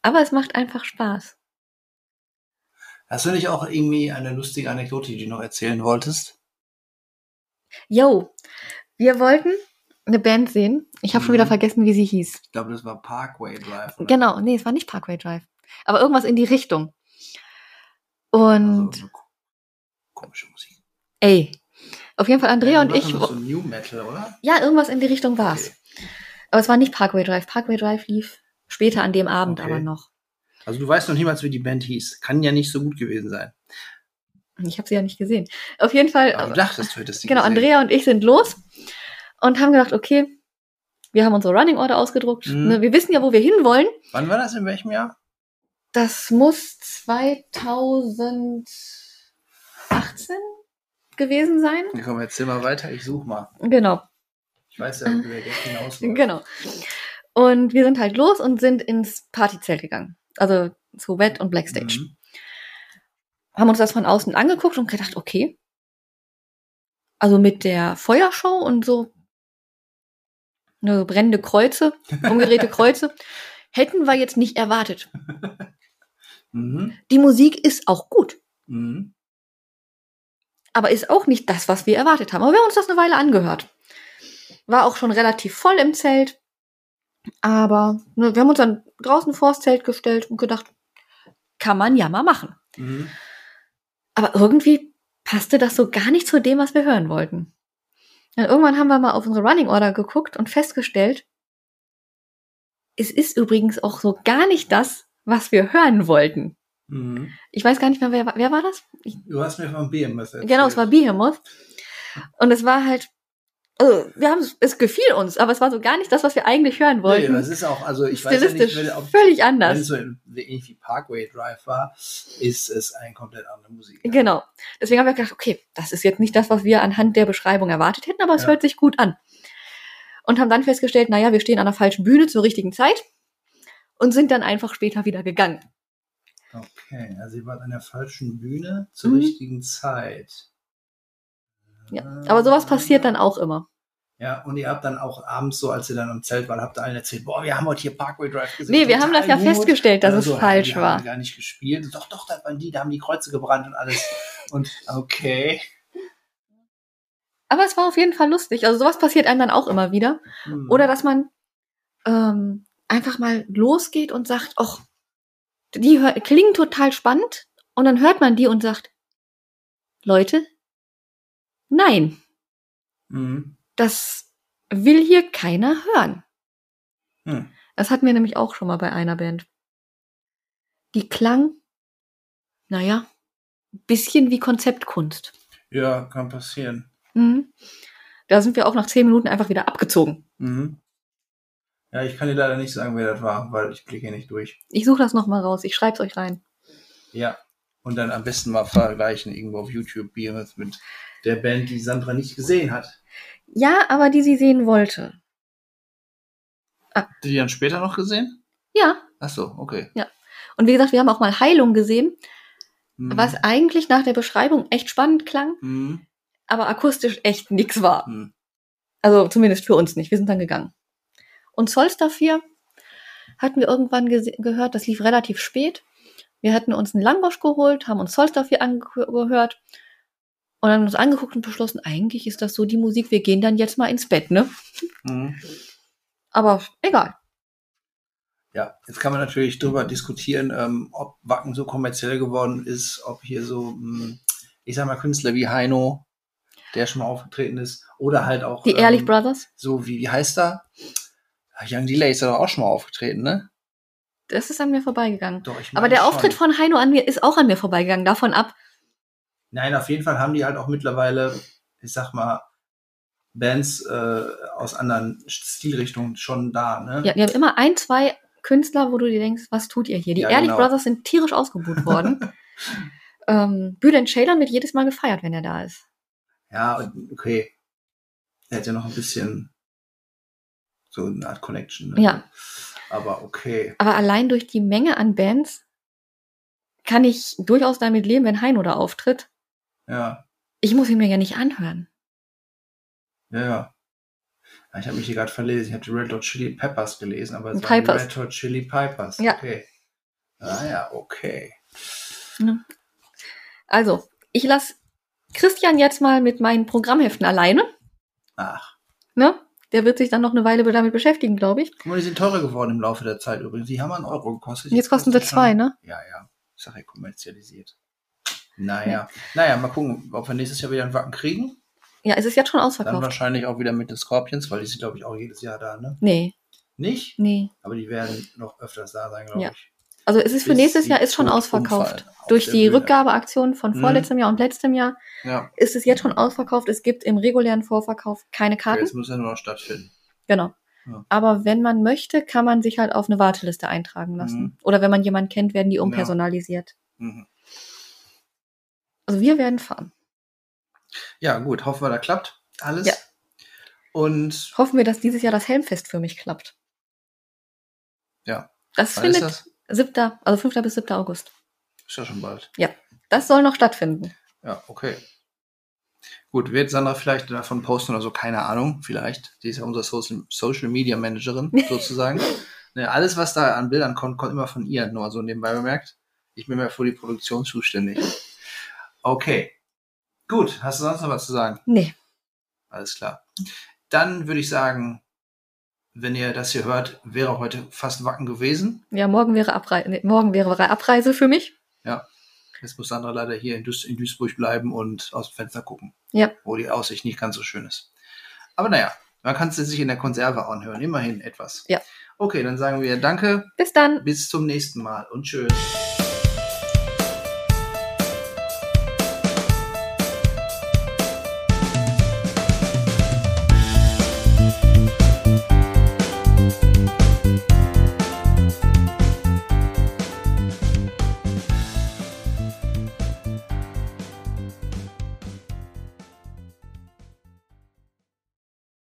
aber es macht einfach Spaß. Hast du nicht auch irgendwie eine lustige Anekdote, die du noch erzählen wolltest? Yo, wir wollten eine Band sehen. Ich habe schon Mhm. wieder vergessen, wie sie hieß. Ich glaube, das war Parkway Drive. oder? Genau, nee, es war nicht Parkway Drive. Aber irgendwas in die Richtung. Und Also, so ko- komische Musik. ey, auf jeden Fall Andrea Ja, und ich. So New Metal, oder? Ja, irgendwas in die Richtung war's. Okay. Aber es war nicht Parkway Drive. Parkway Drive lief später an dem Abend Okay. aber noch. Also du weißt noch niemals, wie die Band hieß. Kann ja nicht so gut gewesen sein. Ich habe sie ja nicht gesehen. Auf jeden Fall. Aber du dachtest, du hättest die Genau, gesehen. Andrea und ich sind los und haben gedacht, okay, wir haben unsere Running Order ausgedruckt. Mhm. Ne, wir wissen ja, wo wir hinwollen. Wann war das? In welchem Jahr? Das muss 2018 gewesen sein. Ja, komm, erzähl mal weiter. Ich such mal. Genau, Ich weiß ja, wie der Gag hinausläuft. genau. Und wir sind halt los und sind ins Partyzelt gegangen. Also zu Wet und Blackstage. Mhm. Haben uns das von außen angeguckt und gedacht, okay. Also mit der Feuershow und so ne, brennende Kreuze, umgedrehte Kreuze, hätten wir jetzt nicht erwartet. Mhm. Die Musik ist auch gut, Mhm. aber ist auch nicht das, was wir erwartet haben. Aber wir haben uns das eine Weile angehört. War auch schon relativ voll im Zelt. Aber ne, wir haben uns dann draußen vors Zelt gestellt und gedacht, kann man ja mal machen. Mhm. Aber irgendwie passte das so gar nicht zu dem, was wir hören wollten. Dann irgendwann haben wir mal auf unsere Running Order geguckt und festgestellt, es ist übrigens auch so gar nicht das, was wir hören wollten. Mhm. Ich weiß gar nicht mehr, wer, war- wer war das? Ich, Du hast mir von Behemoth erzählt. genau, es war Behemoth. Und es war halt, also wir haben es, es gefiel uns, aber es war so gar nicht das, was wir eigentlich hören Nee, wollten. das ist auch, also ich weiß ja nicht, wenn, ob, völlig wenn anders. es so irgendwie Parkway Drive war, ist es eine komplett andere Musik. Genau. Deswegen haben wir gedacht, okay, das ist jetzt nicht das, was wir anhand der Beschreibung erwartet hätten, aber es Ja. hört sich gut an. Und haben dann festgestellt, naja, wir stehen an der falschen Bühne zur richtigen Zeit und sind dann einfach später wieder gegangen. Okay, also ihr wart an der falschen Bühne zur Mhm. richtigen Zeit. Ja. Aber sowas passiert dann auch immer. Ja, und ihr habt dann auch abends so, als ihr dann im Zelt wart, habt ihr allen erzählt, boah, wir haben heute hier Parkway Drive gesehen. Nee, wir haben das ja gut. festgestellt, dass Oder es so, falsch Haben war. wir gar nicht gespielt. Doch, doch, das waren die, da haben die Kreuze gebrannt und alles. Und okay. Aber es war auf jeden Fall lustig. Also sowas passiert einem dann auch immer wieder. Hm. Oder dass man ähm, einfach mal losgeht und sagt, ach, die klingen total spannend. Und dann hört man die und sagt, Leute, nein, Mhm. das will hier keiner hören. Hm. Das hatten wir nämlich auch schon mal bei einer Band. Die klang, naja, bisschen wie Konzeptkunst. Ja, kann passieren. Mhm. Da sind wir auch nach zehn Minuten einfach wieder abgezogen. Mhm. Ja, ich kann dir leider nicht sagen, wer das war, weil ich blicke hier nicht durch. Ich suche das nochmal raus. Ich schreib's euch rein. Ja. Und dann am besten mal vergleichen irgendwo auf YouTube Behemoth mit der Band, die Sandra nicht gesehen hat. Ja, aber die sie sehen wollte. Ihr die dann später noch gesehen? Ja. Ach so, okay. Und wie gesagt, wir haben auch mal Heilung gesehen, Mhm. was eigentlich nach der Beschreibung echt spannend klang, Mhm. aber akustisch echt nix war. Mhm. Also zumindest für uns nicht. Wir sind dann gegangen. Und Solstar 4 hatten wir irgendwann gehört, das lief relativ spät. Wir hatten uns einen Langbosch geholt, haben uns Solstar 4 angehört und dann uns angeguckt und beschlossen, eigentlich ist das so die Musik, wir gehen dann jetzt mal ins Bett, ne? Mhm. Aber egal. Ja, jetzt kann man natürlich drüber diskutieren, ähm, ob Wacken so kommerziell geworden ist, ob hier so, mh, ich sag mal, Künstler wie Heino, der schon mal aufgetreten ist, oder halt auch Die Ehrlich ähm, Brothers, so wie, wie heißt er? Young Delay ist ja doch auch schon mal aufgetreten, ne? Das ist an mir vorbeigegangen. Doch, ich Aber meine der schon. Auftritt von Heino an mir ist auch an mir vorbeigegangen. Davon ab, Nein, auf jeden Fall haben die halt auch mittlerweile, ich sag mal, Bands äh, aus anderen Stilrichtungen schon da, ne? ja, die haben immer ein, zwei Künstler, wo du dir denkst, was tut ihr hier? Die Ja, Ehrlich genau. Brothers sind tierisch ausgebucht worden. ähm, Bülent Ceylan wird jedes Mal gefeiert, wenn er da ist. Ja, okay. Er hat ja noch ein bisschen so eine Art Connection. Ne? Ja. Aber okay. Aber allein durch die Menge an Bands kann ich durchaus damit leben, wenn Heino da auftritt. Ja, Ich muss ihn mir ja nicht anhören. ja, ja. Ich habe mich hier gerade verlesen. Ich habe die Red Hot Chili Peppers gelesen, aber es waren die Red Hot Chili Pipers. Ja. Okay. Ah ja, okay. Also, ich lasse Christian jetzt mal mit meinen Programmheften alleine. Ach. Ne? Der wird sich dann noch eine Weile damit beschäftigen, glaube ich. Guck mal, die sind teurer geworden im Laufe der Zeit übrigens. Die haben einen Euro gekostet. Jetzt kosten sie schon- zwei, ne? Ja, ja. Ich sag ja kommerzialisiert. Naja. Naja, mal gucken, ob wir nächstes Jahr wieder einen Wacken kriegen. Ja, es ist jetzt schon Dann ausverkauft. wahrscheinlich auch wieder mit den Scorpions, weil die sind, glaube ich, auch jedes Jahr da, ne? Nee, Nicht? nee. Aber die werden noch öfters da sein, glaube Ja. ich. Also es ist für nächstes Jahr ist schon ausverkauft. Durch die Bühne. Rückgabeaktion von Mhm. vorletztem Jahr und letztem Jahr Ja, ist es jetzt schon ausverkauft. Es gibt im regulären Vorverkauf keine Karten. jetzt muss er nur noch stattfinden. Genau. Ja. Aber wenn man möchte, kann man sich halt auf eine Warteliste eintragen lassen. Mhm. Oder wenn man jemanden kennt, werden die umpersonalisiert. Mhm. Also wir werden fahren. Ja, gut, hoffen wir, da klappt alles. Ja. Und Hoffen wir, dass dieses Jahr das Helmfest für mich klappt. ja, Das wann ist findet? 7., also 5. bis 7. August. Ist ja schon bald. Das soll noch stattfinden. Ja, okay. Gut, wird Sandra vielleicht davon posten oder so, keine Ahnung, vielleicht. Die ist ja unsere Social, Social Media Managerin sozusagen. ne, alles, was da an Bildern kommt, kommt immer von ihr, nur so nebenbei bemerkt. Ich bin mehr für die Produktion zuständig. Okay. Gut, hast du sonst noch was zu sagen? Nee. Alles klar. Dann würde ich sagen, wenn ihr das hier hört, wäre heute fast Wacken gewesen. Ja, morgen wäre, Abrei nee, morgen wäre Abreise für mich. Jetzt muss Sandra leider hier in, Duis in Duisburg bleiben und aus dem Fenster gucken. Ja. Wo die Aussicht nicht ganz so schön ist. Aber naja, man kann es sich in der Konserve anhören. Immerhin etwas. Ja. Okay, dann sagen wir Danke. Bis dann. Bis zum nächsten Mal und tschüss.